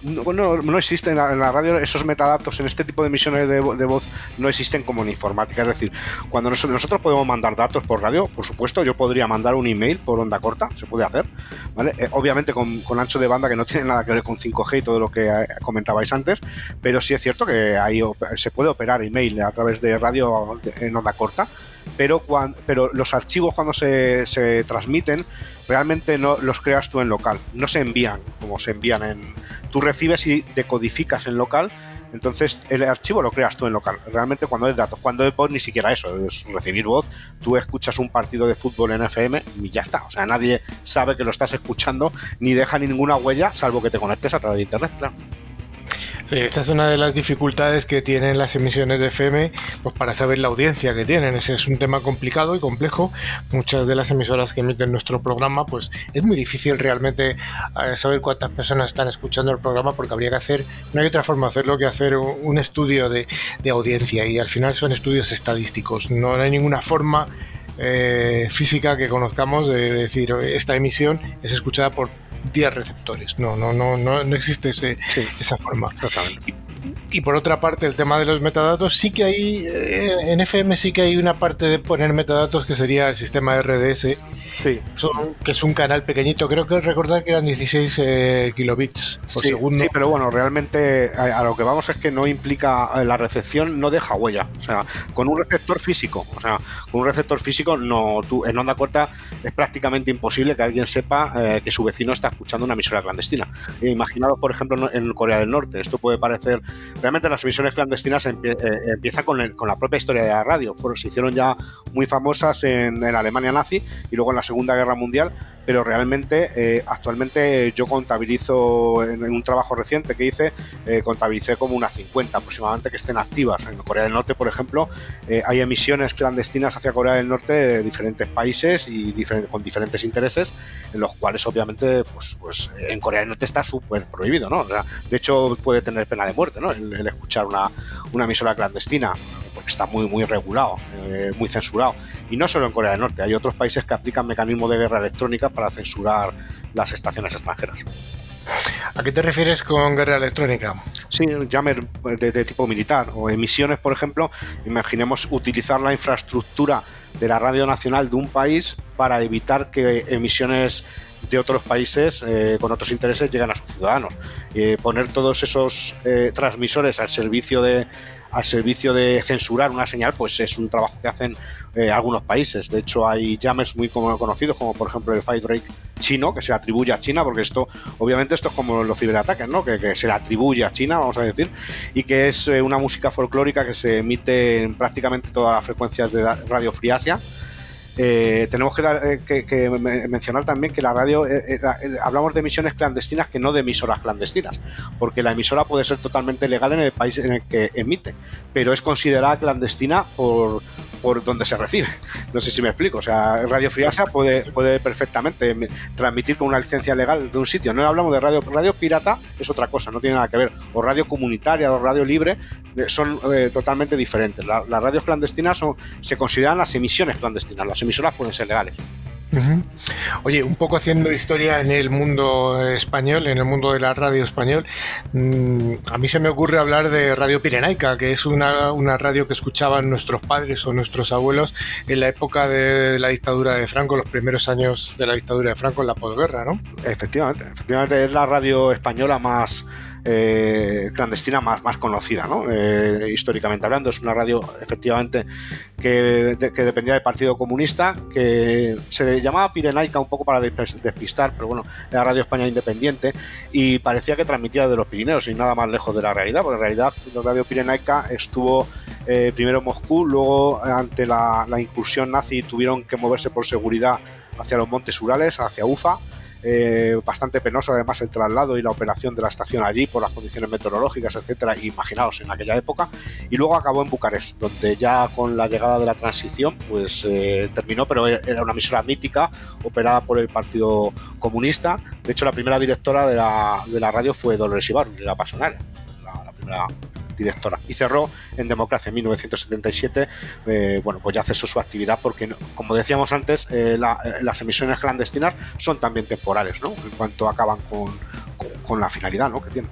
No, no, no existen en la radio esos metadatos en este tipo de emisiones de, voz no existen como en informática es decir cuando nosotros, podemos mandar datos por radio por supuesto yo podría mandar un email por onda corta se puede hacer. Eh, obviamente con, ancho de banda que no tiene nada que ver con 5G y todo lo que eh, comentabais antes pero sí es cierto que ahí se puede operar email a través de radio en onda corta pero, pero los archivos cuando se, se, transmiten realmente no los creas tú en local, no se envían como se envían en, tú recibes y decodificas en local entonces, el archivo lo creas tú en local. Realmente cuando es datos, cuando es voz, ni siquiera eso, es recibir voz. Tú escuchas un partido de fútbol en FM y ya está. O sea, nadie sabe que lo estás escuchando ni deja ninguna huella, salvo que te conectes a través de internet, claro. Sí, esta es una de las dificultades que tienen las emisiones de FM pues para saber la audiencia que tienen. Ese es un tema complicado y complejo. Muchas de las emisoras que emiten nuestro programa, pues es muy difícil realmente eh, saber cuántas personas están escuchando el programa porque habría que hacer, no hay otra forma de hacerlo que hacer un estudio de, audiencia y al final son estudios estadísticos. No hay ninguna forma eh, física que conozcamos de decir esta emisión es escuchada por 10 receptores. No, no, no, no, no existe ese, esa forma. Y, por otra parte, el tema de los metadatos, sí que hay, eh, en FM sí que hay una parte de poner metadatos que sería el sistema RDS, que es un canal pequeñito, creo que recordar que eran 16 eh, kilobits por segundo. Sí, pero bueno, realmente a, lo que vamos es que no implica eh, la recepción, no deja huella. O sea, con un receptor físico, o sea, con un receptor físico, no, tú, en onda corta es prácticamente imposible que alguien sepa que su vecino está escuchando una emisora clandestina. Imaginaos, por ejemplo, en Corea del Norte, esto puede parecer realmente las emisiones clandestinas eh, empiezan con, la propia historia de la radio. Fueron, se hicieron ya muy famosas en, en, Alemania nazi y luego en la Segunda Guerra Mundial, pero realmente eh, actualmente yo contabilizo en, un trabajo reciente que hice, eh, contabilicé como unas 50 aproximadamente que estén activas. En Corea del Norte, por ejemplo, hay emisiones clandestinas hacia Corea del Norte de diferentes países y con diferentes intereses, en los cuales obviamente pues, pues en Corea del Norte está súper prohibido, ¿no? de hecho puede tener pena de muerte, ¿no? El, escuchar una, una, emisora clandestina, porque está muy, muy regulado, eh, muy censurado. Y no solo en Corea del Norte, hay otros países que aplican mecanismos de guerra electrónica para censurar las estaciones extranjeras. ¿A qué te refieres con guerra electrónica? Sí, jammer de, de, tipo militar o emisiones, por ejemplo. Imaginemos utilizar la infraestructura de la radio nacional de un país para evitar que emisiones de otros países eh, con otros intereses llegan a sus ciudadanos. Eh, poner todos esos eh, transmisores al servicio de al servicio de censurar una señal, pues es un trabajo que hacen algunos países. De hecho, hay jammers muy conocidos, como por ejemplo el Firedrake chino, que se atribuye a China, porque esto, obviamente, esto es como los ciberataques, ¿no? Que, se le atribuye a China, vamos a decir, y que es una música folclórica que se emite en prácticamente todas las frecuencias de Radio Free eh, tenemos que, eh, mencionar también que la radio, eh, hablamos de emisiones clandestinas que no de emisoras clandestinas, porque la emisora puede ser totalmente legal en el país en el que emite, pero es considerada clandestina por, por donde se recibe. No sé si me explico. O sea, Radio Friasa puede, puede perfectamente transmitir con una licencia legal de un sitio. No hablamos de radio, radio pirata, es otra cosa, no tiene nada que ver. O radio comunitaria o radio libre son totalmente diferentes. las radios clandestinas son, se consideran las emisiones clandestinas. Las emisoras pueden ser legales. Oye, un poco haciendo historia en el mundo español, en el mundo de la radio español, mm, a mí se me ocurre hablar de Radio Pirenaica, que es una, una, radio que escuchaban nuestros padres o nuestros abuelos en la época de la dictadura de Franco, los primeros años de la dictadura de Franco en la posguerra, ¿no? Efectivamente, efectivamente es la radio española más eh, clandestina más, conocida, ¿no? Eh, históricamente hablando. Es una radio, efectivamente, que, dependía del Partido Comunista, que se llamaba Pirenaica un poco para despistar, pero bueno, era Radio España Independiente y parecía que transmitía de los Pirineos y nada más lejos de la realidad, porque en realidad la Radio Pirenaica estuvo eh, primero en Moscú, luego ante la, la incursión nazi tuvieron que moverse por seguridad hacia los montes Urales, hacia Ufa eh, bastante penoso además el traslado y la operación de la estación allí por las condiciones meteorológicas, etcétera, imaginaos en aquella época, y luego acabó en Bucarest, donde ya con la llegada de la transición, pues eh, terminó, pero era una emisora mítica, operada por el Partido Comunista, de hecho la primera directora de la, de la radio fue Dolores Ibarra, la primera directora. Y cerró en Democracia en 1977. Eh, bueno, pues ya cesó su actividad porque, como decíamos antes, eh, eh, las emisiones clandestinas son también temporales, ¿no? En cuanto acaban con, con, la finalidad ¿no? que tienen.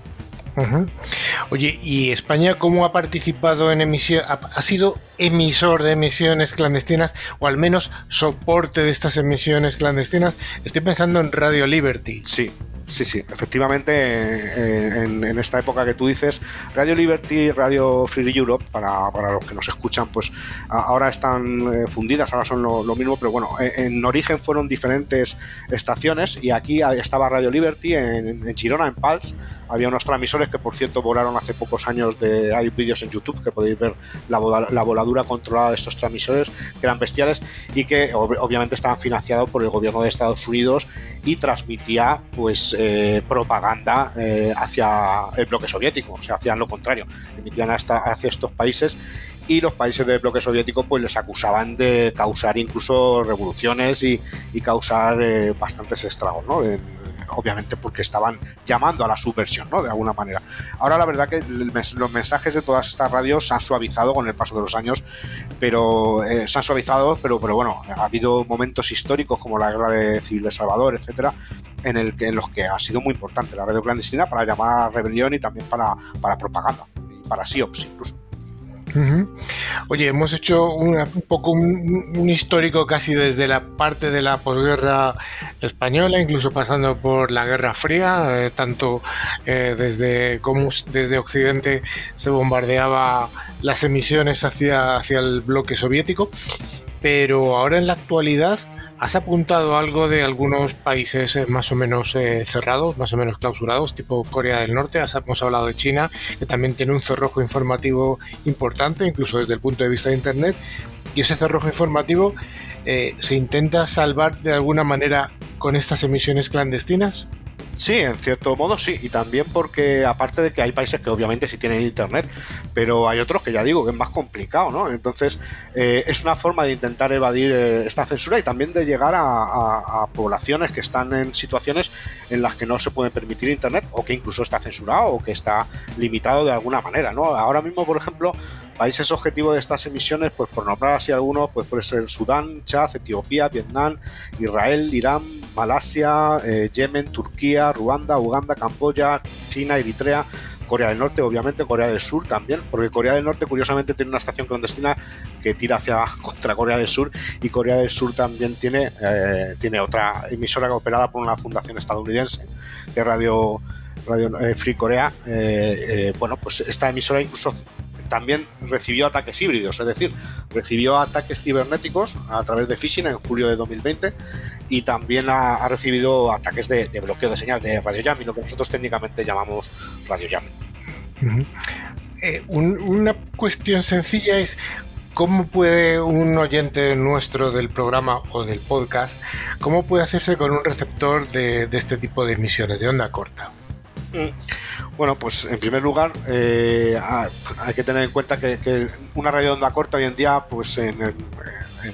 Oye, ¿y España cómo ha participado en emisión? ¿Ha sido emisor de emisiones clandestinas o al menos soporte de estas emisiones clandestinas? Estoy pensando en Radio Liberty. Sí, Sí, sí, efectivamente, eh, en, esta época que tú dices, Radio Liberty, Radio Free Europe, para, los que nos escuchan, pues ahora están eh, fundidas, ahora son lo, mismo, pero bueno, en, origen fueron diferentes estaciones y aquí estaba Radio Liberty en, en Girona, en Pals, había unos transmisores que por cierto volaron hace pocos años, de, hay vídeos en YouTube que podéis ver la, la voladura controlada de estos transmisores, que eran bestiales y que obviamente estaban financiados por el gobierno de Estados Unidos y transmitía pues eh, propaganda eh, hacia el bloque soviético, o sea, hacían lo contrario, emitían hasta hacia estos países y los países del bloque soviético pues les acusaban de causar incluso revoluciones y, causar eh, bastantes estragos, ¿no? Obviamente porque estaban llamando a la subversión, ¿no? De alguna manera. Ahora la verdad que los mensajes de todas estas radios se han suavizado con el paso de los años, pero se han suavizado, pero, pero bueno, ha habido momentos históricos como la guerra de civil de Salvador, etcétera, en, el que, en los que ha sido muy importante la radio clandestina para llamar a la rebelión y también para, para propaganda, y para SIOPS incluso. Oye, hemos hecho un poco un, histórico casi desde la parte de la posguerra española, incluso pasando por la Guerra Fría, eh, tanto eh, desde cómo desde Occidente se bombardeaba las emisiones hacia, hacia el bloque soviético, pero ahora en la actualidad Has apuntado algo de algunos países eh, más o menos eh, cerrados, más o menos clausurados, tipo Corea del Norte. hemos hablado de China, que también tiene un cerrojo informativo importante, incluso desde el punto de vista de Internet. Y ese cerrojo informativo eh, se intenta salvar de alguna manera con estas emisiones clandestinas. Sí, en cierto modo sí, y también porque aparte de que hay países que obviamente sí tienen internet, pero hay otros que ya digo que es más complicado, ¿no? Entonces eh, es una forma de intentar evadir eh, esta censura y también de llegar a, poblaciones que están en situaciones en las que no se puede permitir internet o que incluso está censurado o que está limitado de alguna manera, ¿no? Ahora mismo, por ejemplo, países objetivos de estas emisiones, pues por nombrar así algunos, pues puede ser Sudán, Chad, Etiopía, Vietnam, Israel, Irán, Malasia, eh, Yemen, Turquía, Ruanda, Uganda, Camboya, China, Eritrea, Corea del Norte, obviamente, Corea del Sur también, porque Corea del Norte curiosamente tiene una estación clandestina que tira hacia contra Corea del Sur y Corea del Sur también tiene, eh, tiene otra emisora operada por una fundación estadounidense, que Radio, Radio eh, Free Corea. bueno, pues esta emisora incluso también recibió ataques híbridos, es decir, recibió ataques cibernéticos a través de phishing en julio de 2020 y también ha, recibido ataques de, bloqueo de señal de radio jamming, lo que nosotros técnicamente llamamos radio jamming. Eh, una cuestión sencilla es ¿Cómo puede un oyente nuestro del programa o del podcast, cómo puede hacerse con un receptor de este tipo de emisiones de onda corta? Mm. Bueno, pues en primer lugar eh, hay que tener en cuenta que, una radio onda corta hoy en día, pues en,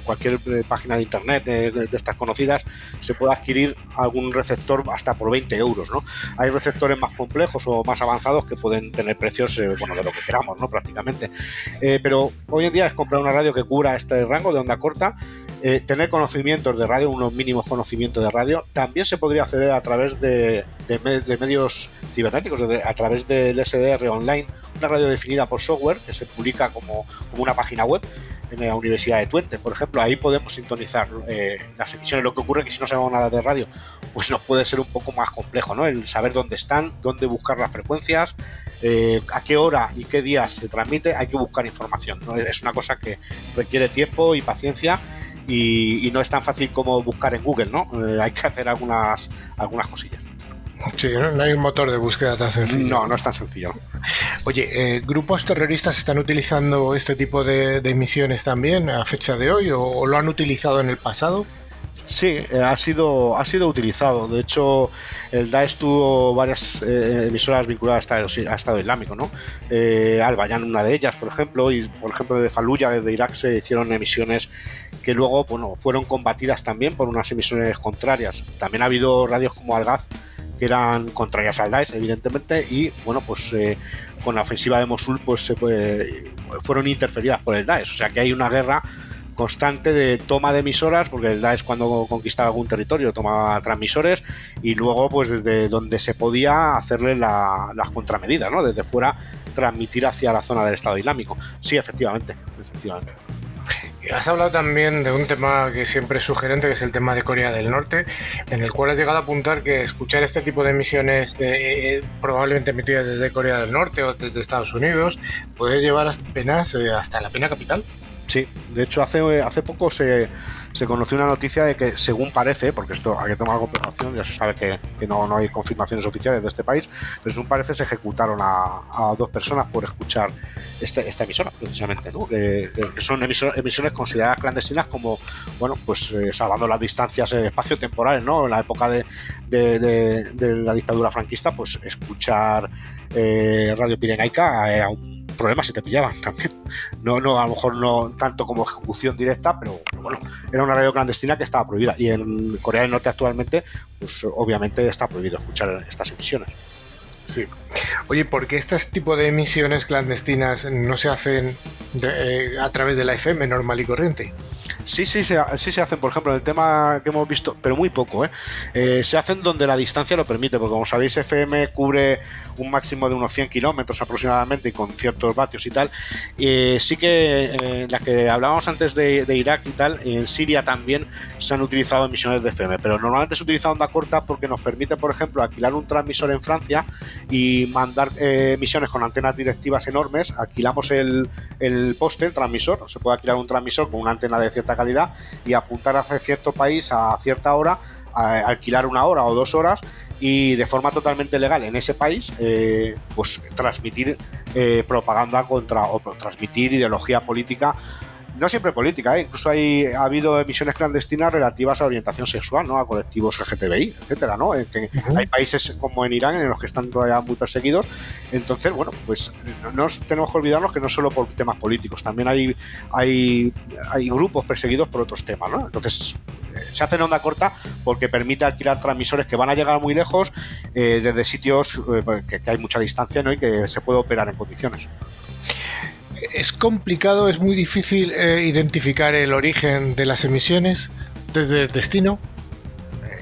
cualquier eh, página de internet de, estas conocidas, se puede adquirir algún receptor hasta por 20 euros, ¿no? Hay receptores más complejos o más avanzados que pueden tener precios, eh, bueno, de lo que queramos, ¿no? Prácticamente. pero hoy en día es comprar una radio que cubra este rango de onda corta eh, tener conocimientos de radio, unos mínimos conocimientos de radio, también se podría acceder a través de, medios cibernéticos, a través del SDR online, una radio definida por software que se publica como, una página web en la Universidad de Twente, por ejemplo, ahí podemos sintonizar eh, las emisiones. Lo que ocurre es que si no sabemos nada de radio, pues nos puede ser un poco más complejo, ¿no? El saber dónde están, dónde buscar las frecuencias, eh, a qué hora y qué días se transmite, hay que buscar información. Es una cosa que requiere tiempo y paciencia y, no es tan fácil como buscar en Google, ¿no? Eh, hay que hacer algunas, algunas cosillas. Sí, ¿no? hay un motor de búsqueda tan sencillo. No, no es tan sencillo. Oye, eh, ¿grupos terroristas están utilizando este tipo de, emisiones también a fecha de hoy o lo han utilizado en el pasado? Sí, eh, ha sido, ha sido utilizado. De hecho, el Daesh tuvo varias eh, emisoras vinculadas a Estado, Islámico, ¿no? Eh, Al Bayan, una de ellas, por ejemplo, y por ejemplo de Fallujah, desde Irak, se hicieron emisiones que luego bueno, fueron combatidas también por unas emisiones contrarias. También ha habido radios como Algaz que eran contrarias al Daesh, evidentemente, y bueno, pues con la ofensiva de Mosul, pues fueron interferidas por el Daesh. O sea que hay una guerra constante de toma de emisoras, porque el DAES cuando conquistaba algún territorio tomaba transmisores y luego pues desde donde se podía hacerle las contramedidas, ¿no? Desde fuera transmitir hacia la zona del Estado Islámico. Sí, efectivamente, efectivamente. Has hablado también de un tema que siempre es sugerente, que es el tema de Corea del Norte, en el cual has llegado a apuntar que escuchar este tipo de emisiones eh, probablemente emitidas desde Corea del Norte o desde Estados Unidos puede llevar apenas eh, hasta la pena capital. Sí, de hecho hace, hace poco se, se conoció una noticia de que, según parece, porque esto hay que tomar comprobación, ya se sabe que, no, no, hay confirmaciones oficiales de este país, pero según parece se ejecutaron a, dos personas por escuchar este, esta emisora, precisamente, ¿no? que, son emisiones consideradas clandestinas como, bueno, pues eh, salvando las distancias espacio-temporales, ¿no? En la época de, de, la dictadura franquista, pues escuchar eh, Radio Pirenaica era un problema si te pillaban también. No, no, a lo mejor no tanto como ejecución directa, pero, bueno, era una radio clandestina que estaba prohibida. Y en Corea del Norte actualmente, pues obviamente está prohibido escuchar estas emisiones. Sí. Oye, ¿por qué este tipo de emisiones clandestinas no se hacen eh, a través de la FM normal y corriente? Sí, sí, se, sí se hacen, por ejemplo, en el tema que hemos visto, pero muy poco, ¿eh? ¿eh? se hacen donde la distancia lo permite, porque como sabéis, FM cubre un máximo de unos 100 kilómetros aproximadamente y con ciertos vatios y tal. Eh, sí que en la que hablábamos antes de, Irak y tal, en Siria también se han utilizado emisiones de FM, pero normalmente se utiliza onda corta porque nos permite, por ejemplo, alquilar un transmisor en Francia y mandar eh, emisiones con antenas directivas enormes. Alquilamos el, el poste, el transmisor, se puede alquilar un transmisor con una antena de cierta calidad y apuntar hacia cierto país a cierta hora, alquilar una hora o dos horas y de forma totalmente legal en ese país, eh, pues transmitir eh, propaganda contra o transmitir ideología política no siempre política, ¿eh? incluso hay, ha habido emisiones clandestinas relativas a orientación sexual, ¿no? a colectivos LGTBI, etcétera, ¿no? que Hay países como en Irán en los que están todavía muy perseguidos. Entonces, bueno, pues no, tenemos que olvidarnos que no solo por temas políticos, también hay, hay, hay grupos perseguidos por otros temas. ¿no? Entonces, se hace en onda corta porque permite alquilar transmisores que van a llegar muy lejos eh, desde sitios eh, que, que, hay mucha distancia ¿no? y que se puede operar en condiciones es complicado, es muy difícil eh, identificar el origen de las emisiones desde el destino.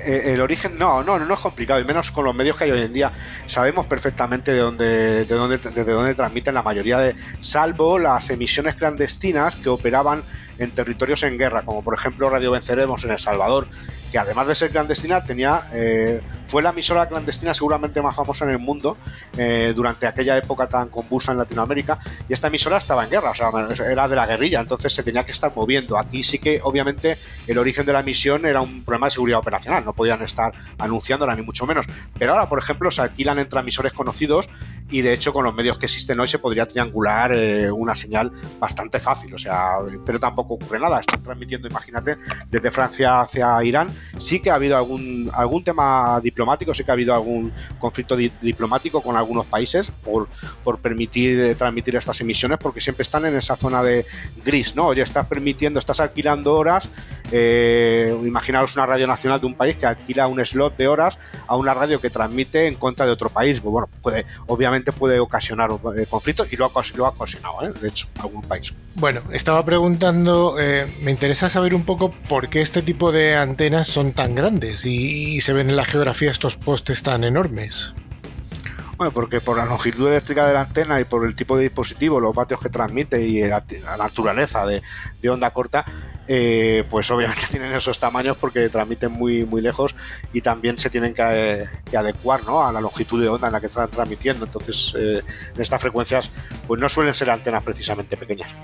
Eh, el origen, no, no, no es complicado, y menos con los medios que hay hoy en día. Sabemos perfectamente de dónde, de dónde, de dónde transmiten la mayoría de, salvo las emisiones clandestinas que operaban en territorios en guerra, como por ejemplo Radio Venceremos en El Salvador, que además de ser clandestina, tenía, eh, fue la emisora clandestina seguramente más famosa en el mundo eh, durante aquella época tan convulsa en Latinoamérica, y esta emisora estaba en guerra, o sea, era de la guerrilla, entonces se tenía que estar moviendo. Aquí sí que, obviamente, el origen de la emisión era un problema de seguridad operacional, no podían estar anunciándola, ni mucho menos. Pero ahora, por ejemplo, se alquilan entre emisores conocidos y de hecho con los medios que existen hoy se podría triangular eh, una señal bastante fácil, o sea, pero tampoco ocurre nada, están transmitiendo, imagínate, desde Francia hacia Irán Sí que ha habido algún, algún tema diplomático, sí que ha habido algún conflicto diplomático con algunos países por, por permitir eh, transmitir estas emisiones, porque siempre están en esa zona de gris, ¿no? Oye, estás permitiendo, estás alquilando horas, eh, imaginaros una radio nacional de un país que alquila un slot de horas a una radio que transmite en contra de otro país. Pues bueno, puede, obviamente puede ocasionar eh, conflictos y lo ha, lo ha ocasionado, de hecho, algún país. Bueno, estaba preguntando, me interesa saber un poco por qué este tipo de antenas son tan grandes y, se ven en la geografía estos postes tan enormes? Bueno, porque por la longitud eléctrica de la antena y por el tipo de dispositivo, los vatios que transmite y la, naturaleza de, de, onda corta, eh, pues obviamente tienen esos tamaños porque transmiten muy, muy lejos y también se tienen que, adecuar ¿no? a la longitud de onda en la que están transmitiendo. Entonces, eh, en estas frecuencias, pues no suelen ser antenas precisamente pequeñas.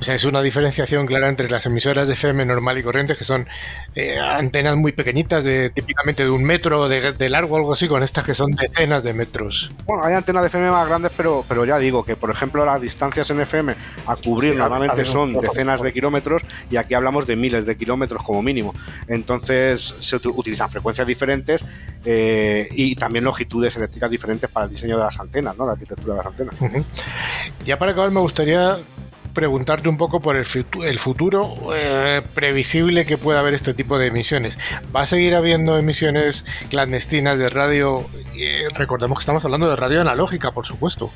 O sea, es una diferenciación clara entre las emisoras de FM normal y corriente, que son eh, antenas muy pequeñitas, de típicamente de un metro de, largo o algo así, con estas que son decenas de metros. Bueno, hay antenas de FM más grandes, pero, pero ya digo que, por ejemplo, las distancias en FM a cubrir normalmente son decenas de kilómetros y aquí hablamos de miles de kilómetros como mínimo. Entonces se utilizan frecuencias diferentes eh, y también longitudes eléctricas diferentes para el diseño de las antenas, ¿no? la arquitectura de las antenas. Ya para acabar me gustaría preguntarte un poco por el, el futuro eh, previsible que pueda haber este tipo de emisiones. ¿Va a seguir habiendo emisiones clandestinas de radio? Eh, recordemos que estamos hablando de radio analógica, por supuesto.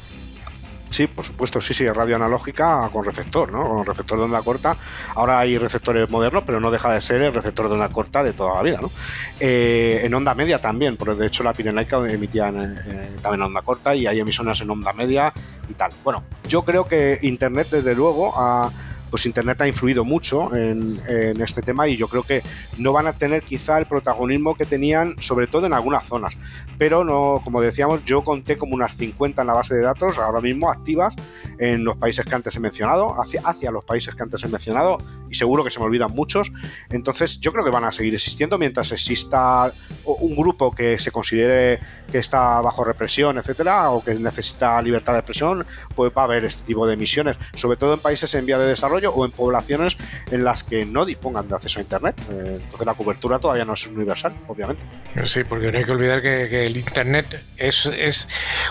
Sí, por supuesto, sí, sí, radio analógica con receptor, ¿no? Con receptor de onda corta. Ahora hay receptores modernos, pero no deja de ser el receptor de onda corta de toda la vida, ¿no? Eh, en onda media también, porque de hecho la Pirenaica emitía eh, también onda corta y hay emisiones en onda media y tal. Bueno, yo creo que Internet, desde luego, ha pues Internet ha influido mucho en, este tema y yo creo que no van a tener quizá el protagonismo que tenían, sobre todo en algunas zonas. Pero no, como decíamos, yo conté como unas 50 en la base de datos ahora mismo activas en los países que antes he mencionado, hacia, hacia los países que antes he mencionado, y seguro que se me olvidan muchos. Entonces, yo creo que van a seguir existiendo mientras exista un grupo que se considere que está bajo represión, etcétera, o que necesita libertad de expresión, pues va a haber este tipo de emisiones, sobre todo en países en vía de desarrollo o en poblaciones en las que no dispongan de acceso a Internet. Eh, entonces, la cobertura todavía no es universal, obviamente. Sí, porque no hay que olvidar que, el Internet es, es,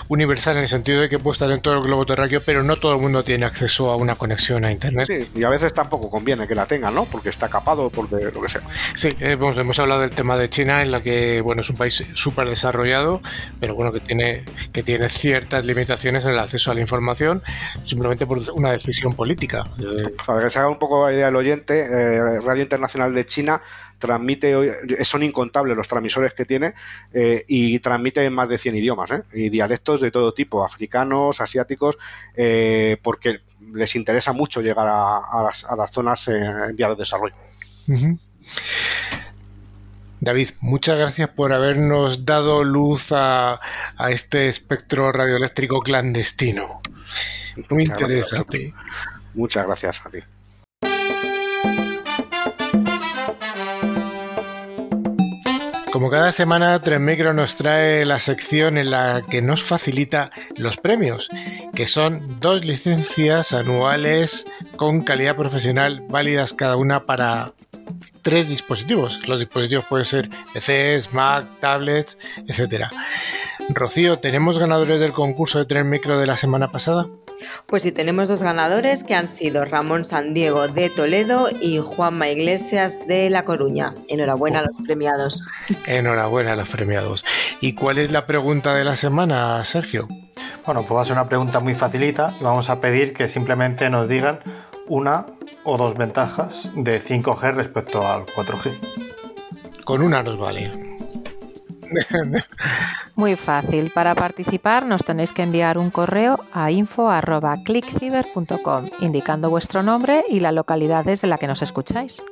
universal en el sentido de que puede estar en todo el globo terráqueo, pero no todo el mundo tiene acceso a una conexión a Internet. Sí, y a veces tampoco conviene que la tengan, ¿no? Porque está capado, porque lo que sea. Sí, hemos, hemos hablado del tema de China, en la que, bueno, es un país súper desarrollado, pero bueno, que tiene, que tiene ciertas limitaciones en el acceso a la información, simplemente por una decisión política. Para que se haga un poco la idea del oyente, eh, Radio Internacional de China transmite, son incontables los transmisores que tiene eh, y transmite en más de 100 idiomas ¿eh? y dialectos de todo tipo, africanos, asiáticos, porque les interesa mucho llegar a, las, zonas en vía de desarrollo. David, muchas gracias por habernos dado luz a, este espectro radioeléctrico clandestino. Muy interesante. Muchas gracias a ti. Como cada semana, Micro nos trae la sección en la que nos facilita los premios, que son dos licencias anuales con calidad profesional válidas cada una para tres dispositivos. Los dispositivos pueden ser PCs, Mac, tablets, etc. Rocío, ¿tenemos ganadores del concurso de Tren Micro de la semana pasada? Pues sí, tenemos dos ganadores que han sido Ramón San Diego de Toledo y Juanma Iglesias de La Coruña. Enhorabuena a los premiados. Enhorabuena a los premiados. ¿Y cuál es la pregunta de la semana, Sergio? Bueno, pues va a ser una pregunta muy facilita y vamos a pedir que simplemente nos digan una o dos ventajas de 5G respecto al 4G. Con una nos vale. Muy fácil. Para participar nos tenéis que enviar un correo a info.clickciber.com indicando vuestro nombre y la localidad desde la que nos escucháis.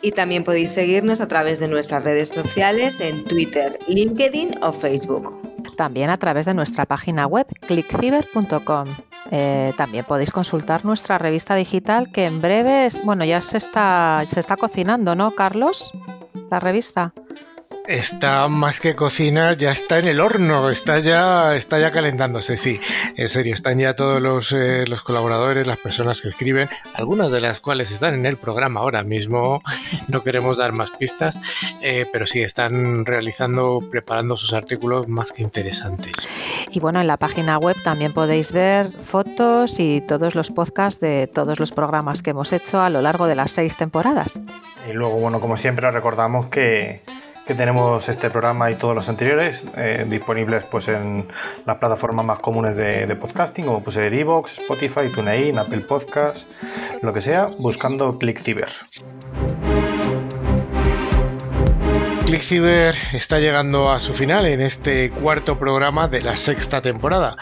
Y también podéis seguirnos a través de nuestras redes sociales en Twitter, LinkedIn o Facebook. También a través de nuestra página web clickciber.com. Eh, también podéis consultar nuestra revista digital que en breve, bueno, ya se está, se está cocinando, ¿no, Carlos? La revista está más que cocina, ya está en el horno, está ya, está ya calentándose, sí. En serio, están ya todos los, eh, los colaboradores, las personas que escriben, algunas de las cuales están en el programa ahora mismo, no queremos dar más pistas, eh, pero sí están realizando, preparando sus artículos más que interesantes. Y bueno, en la página web también podéis ver fotos y todos los podcasts de todos los programas que hemos hecho a lo largo de las seis temporadas. Y luego, bueno, como siempre, recordamos que que tenemos este programa y todos los anteriores eh, disponibles pues en las plataformas más comunes de, podcasting como pues ser Evox, Spotify, TuneIn, Apple Podcasts, lo que sea, buscando ClickCiber. ClickCiber está llegando a su final en este cuarto programa de la sexta temporada.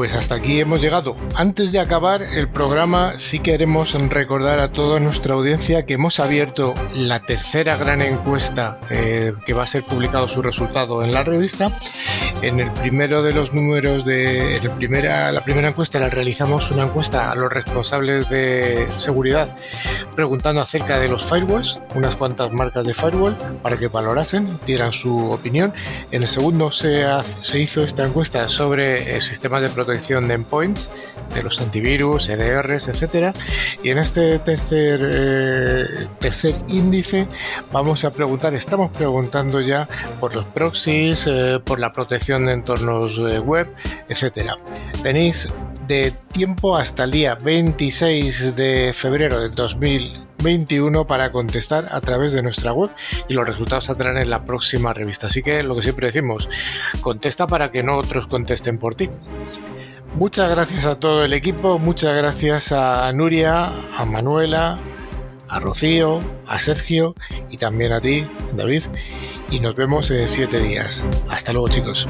Pues hasta aquí hemos llegado. Antes de acabar el programa, sí queremos recordar a toda nuestra audiencia que hemos abierto la tercera gran encuesta eh, que va a ser publicado su resultado en la revista. En el primero de los números de primera, la primera encuesta la realizamos una encuesta a los responsables de seguridad preguntando acerca de los firewalls, unas cuantas marcas de firewall para que valorasen, dieran su opinión. En el segundo se, se hizo esta encuesta sobre eh, sistemas de protección de endpoints, de los antivirus, EDRs, etcétera. Y en este tercer, eh, tercer índice vamos a preguntar, estamos preguntando ya por los proxies, eh, por la protección de entornos eh, web, etcétera. Tenéis de tiempo hasta el día 26 de febrero de 2021 para contestar a través de nuestra web y los resultados saldrán en la próxima revista. Así que lo que siempre decimos, contesta para que no otros contesten por ti. Muchas gracias a todo el equipo, muchas gracias a Nuria, a Manuela, a Rocío, a Sergio y también a ti, David. Y nos vemos en siete días. Hasta luego chicos.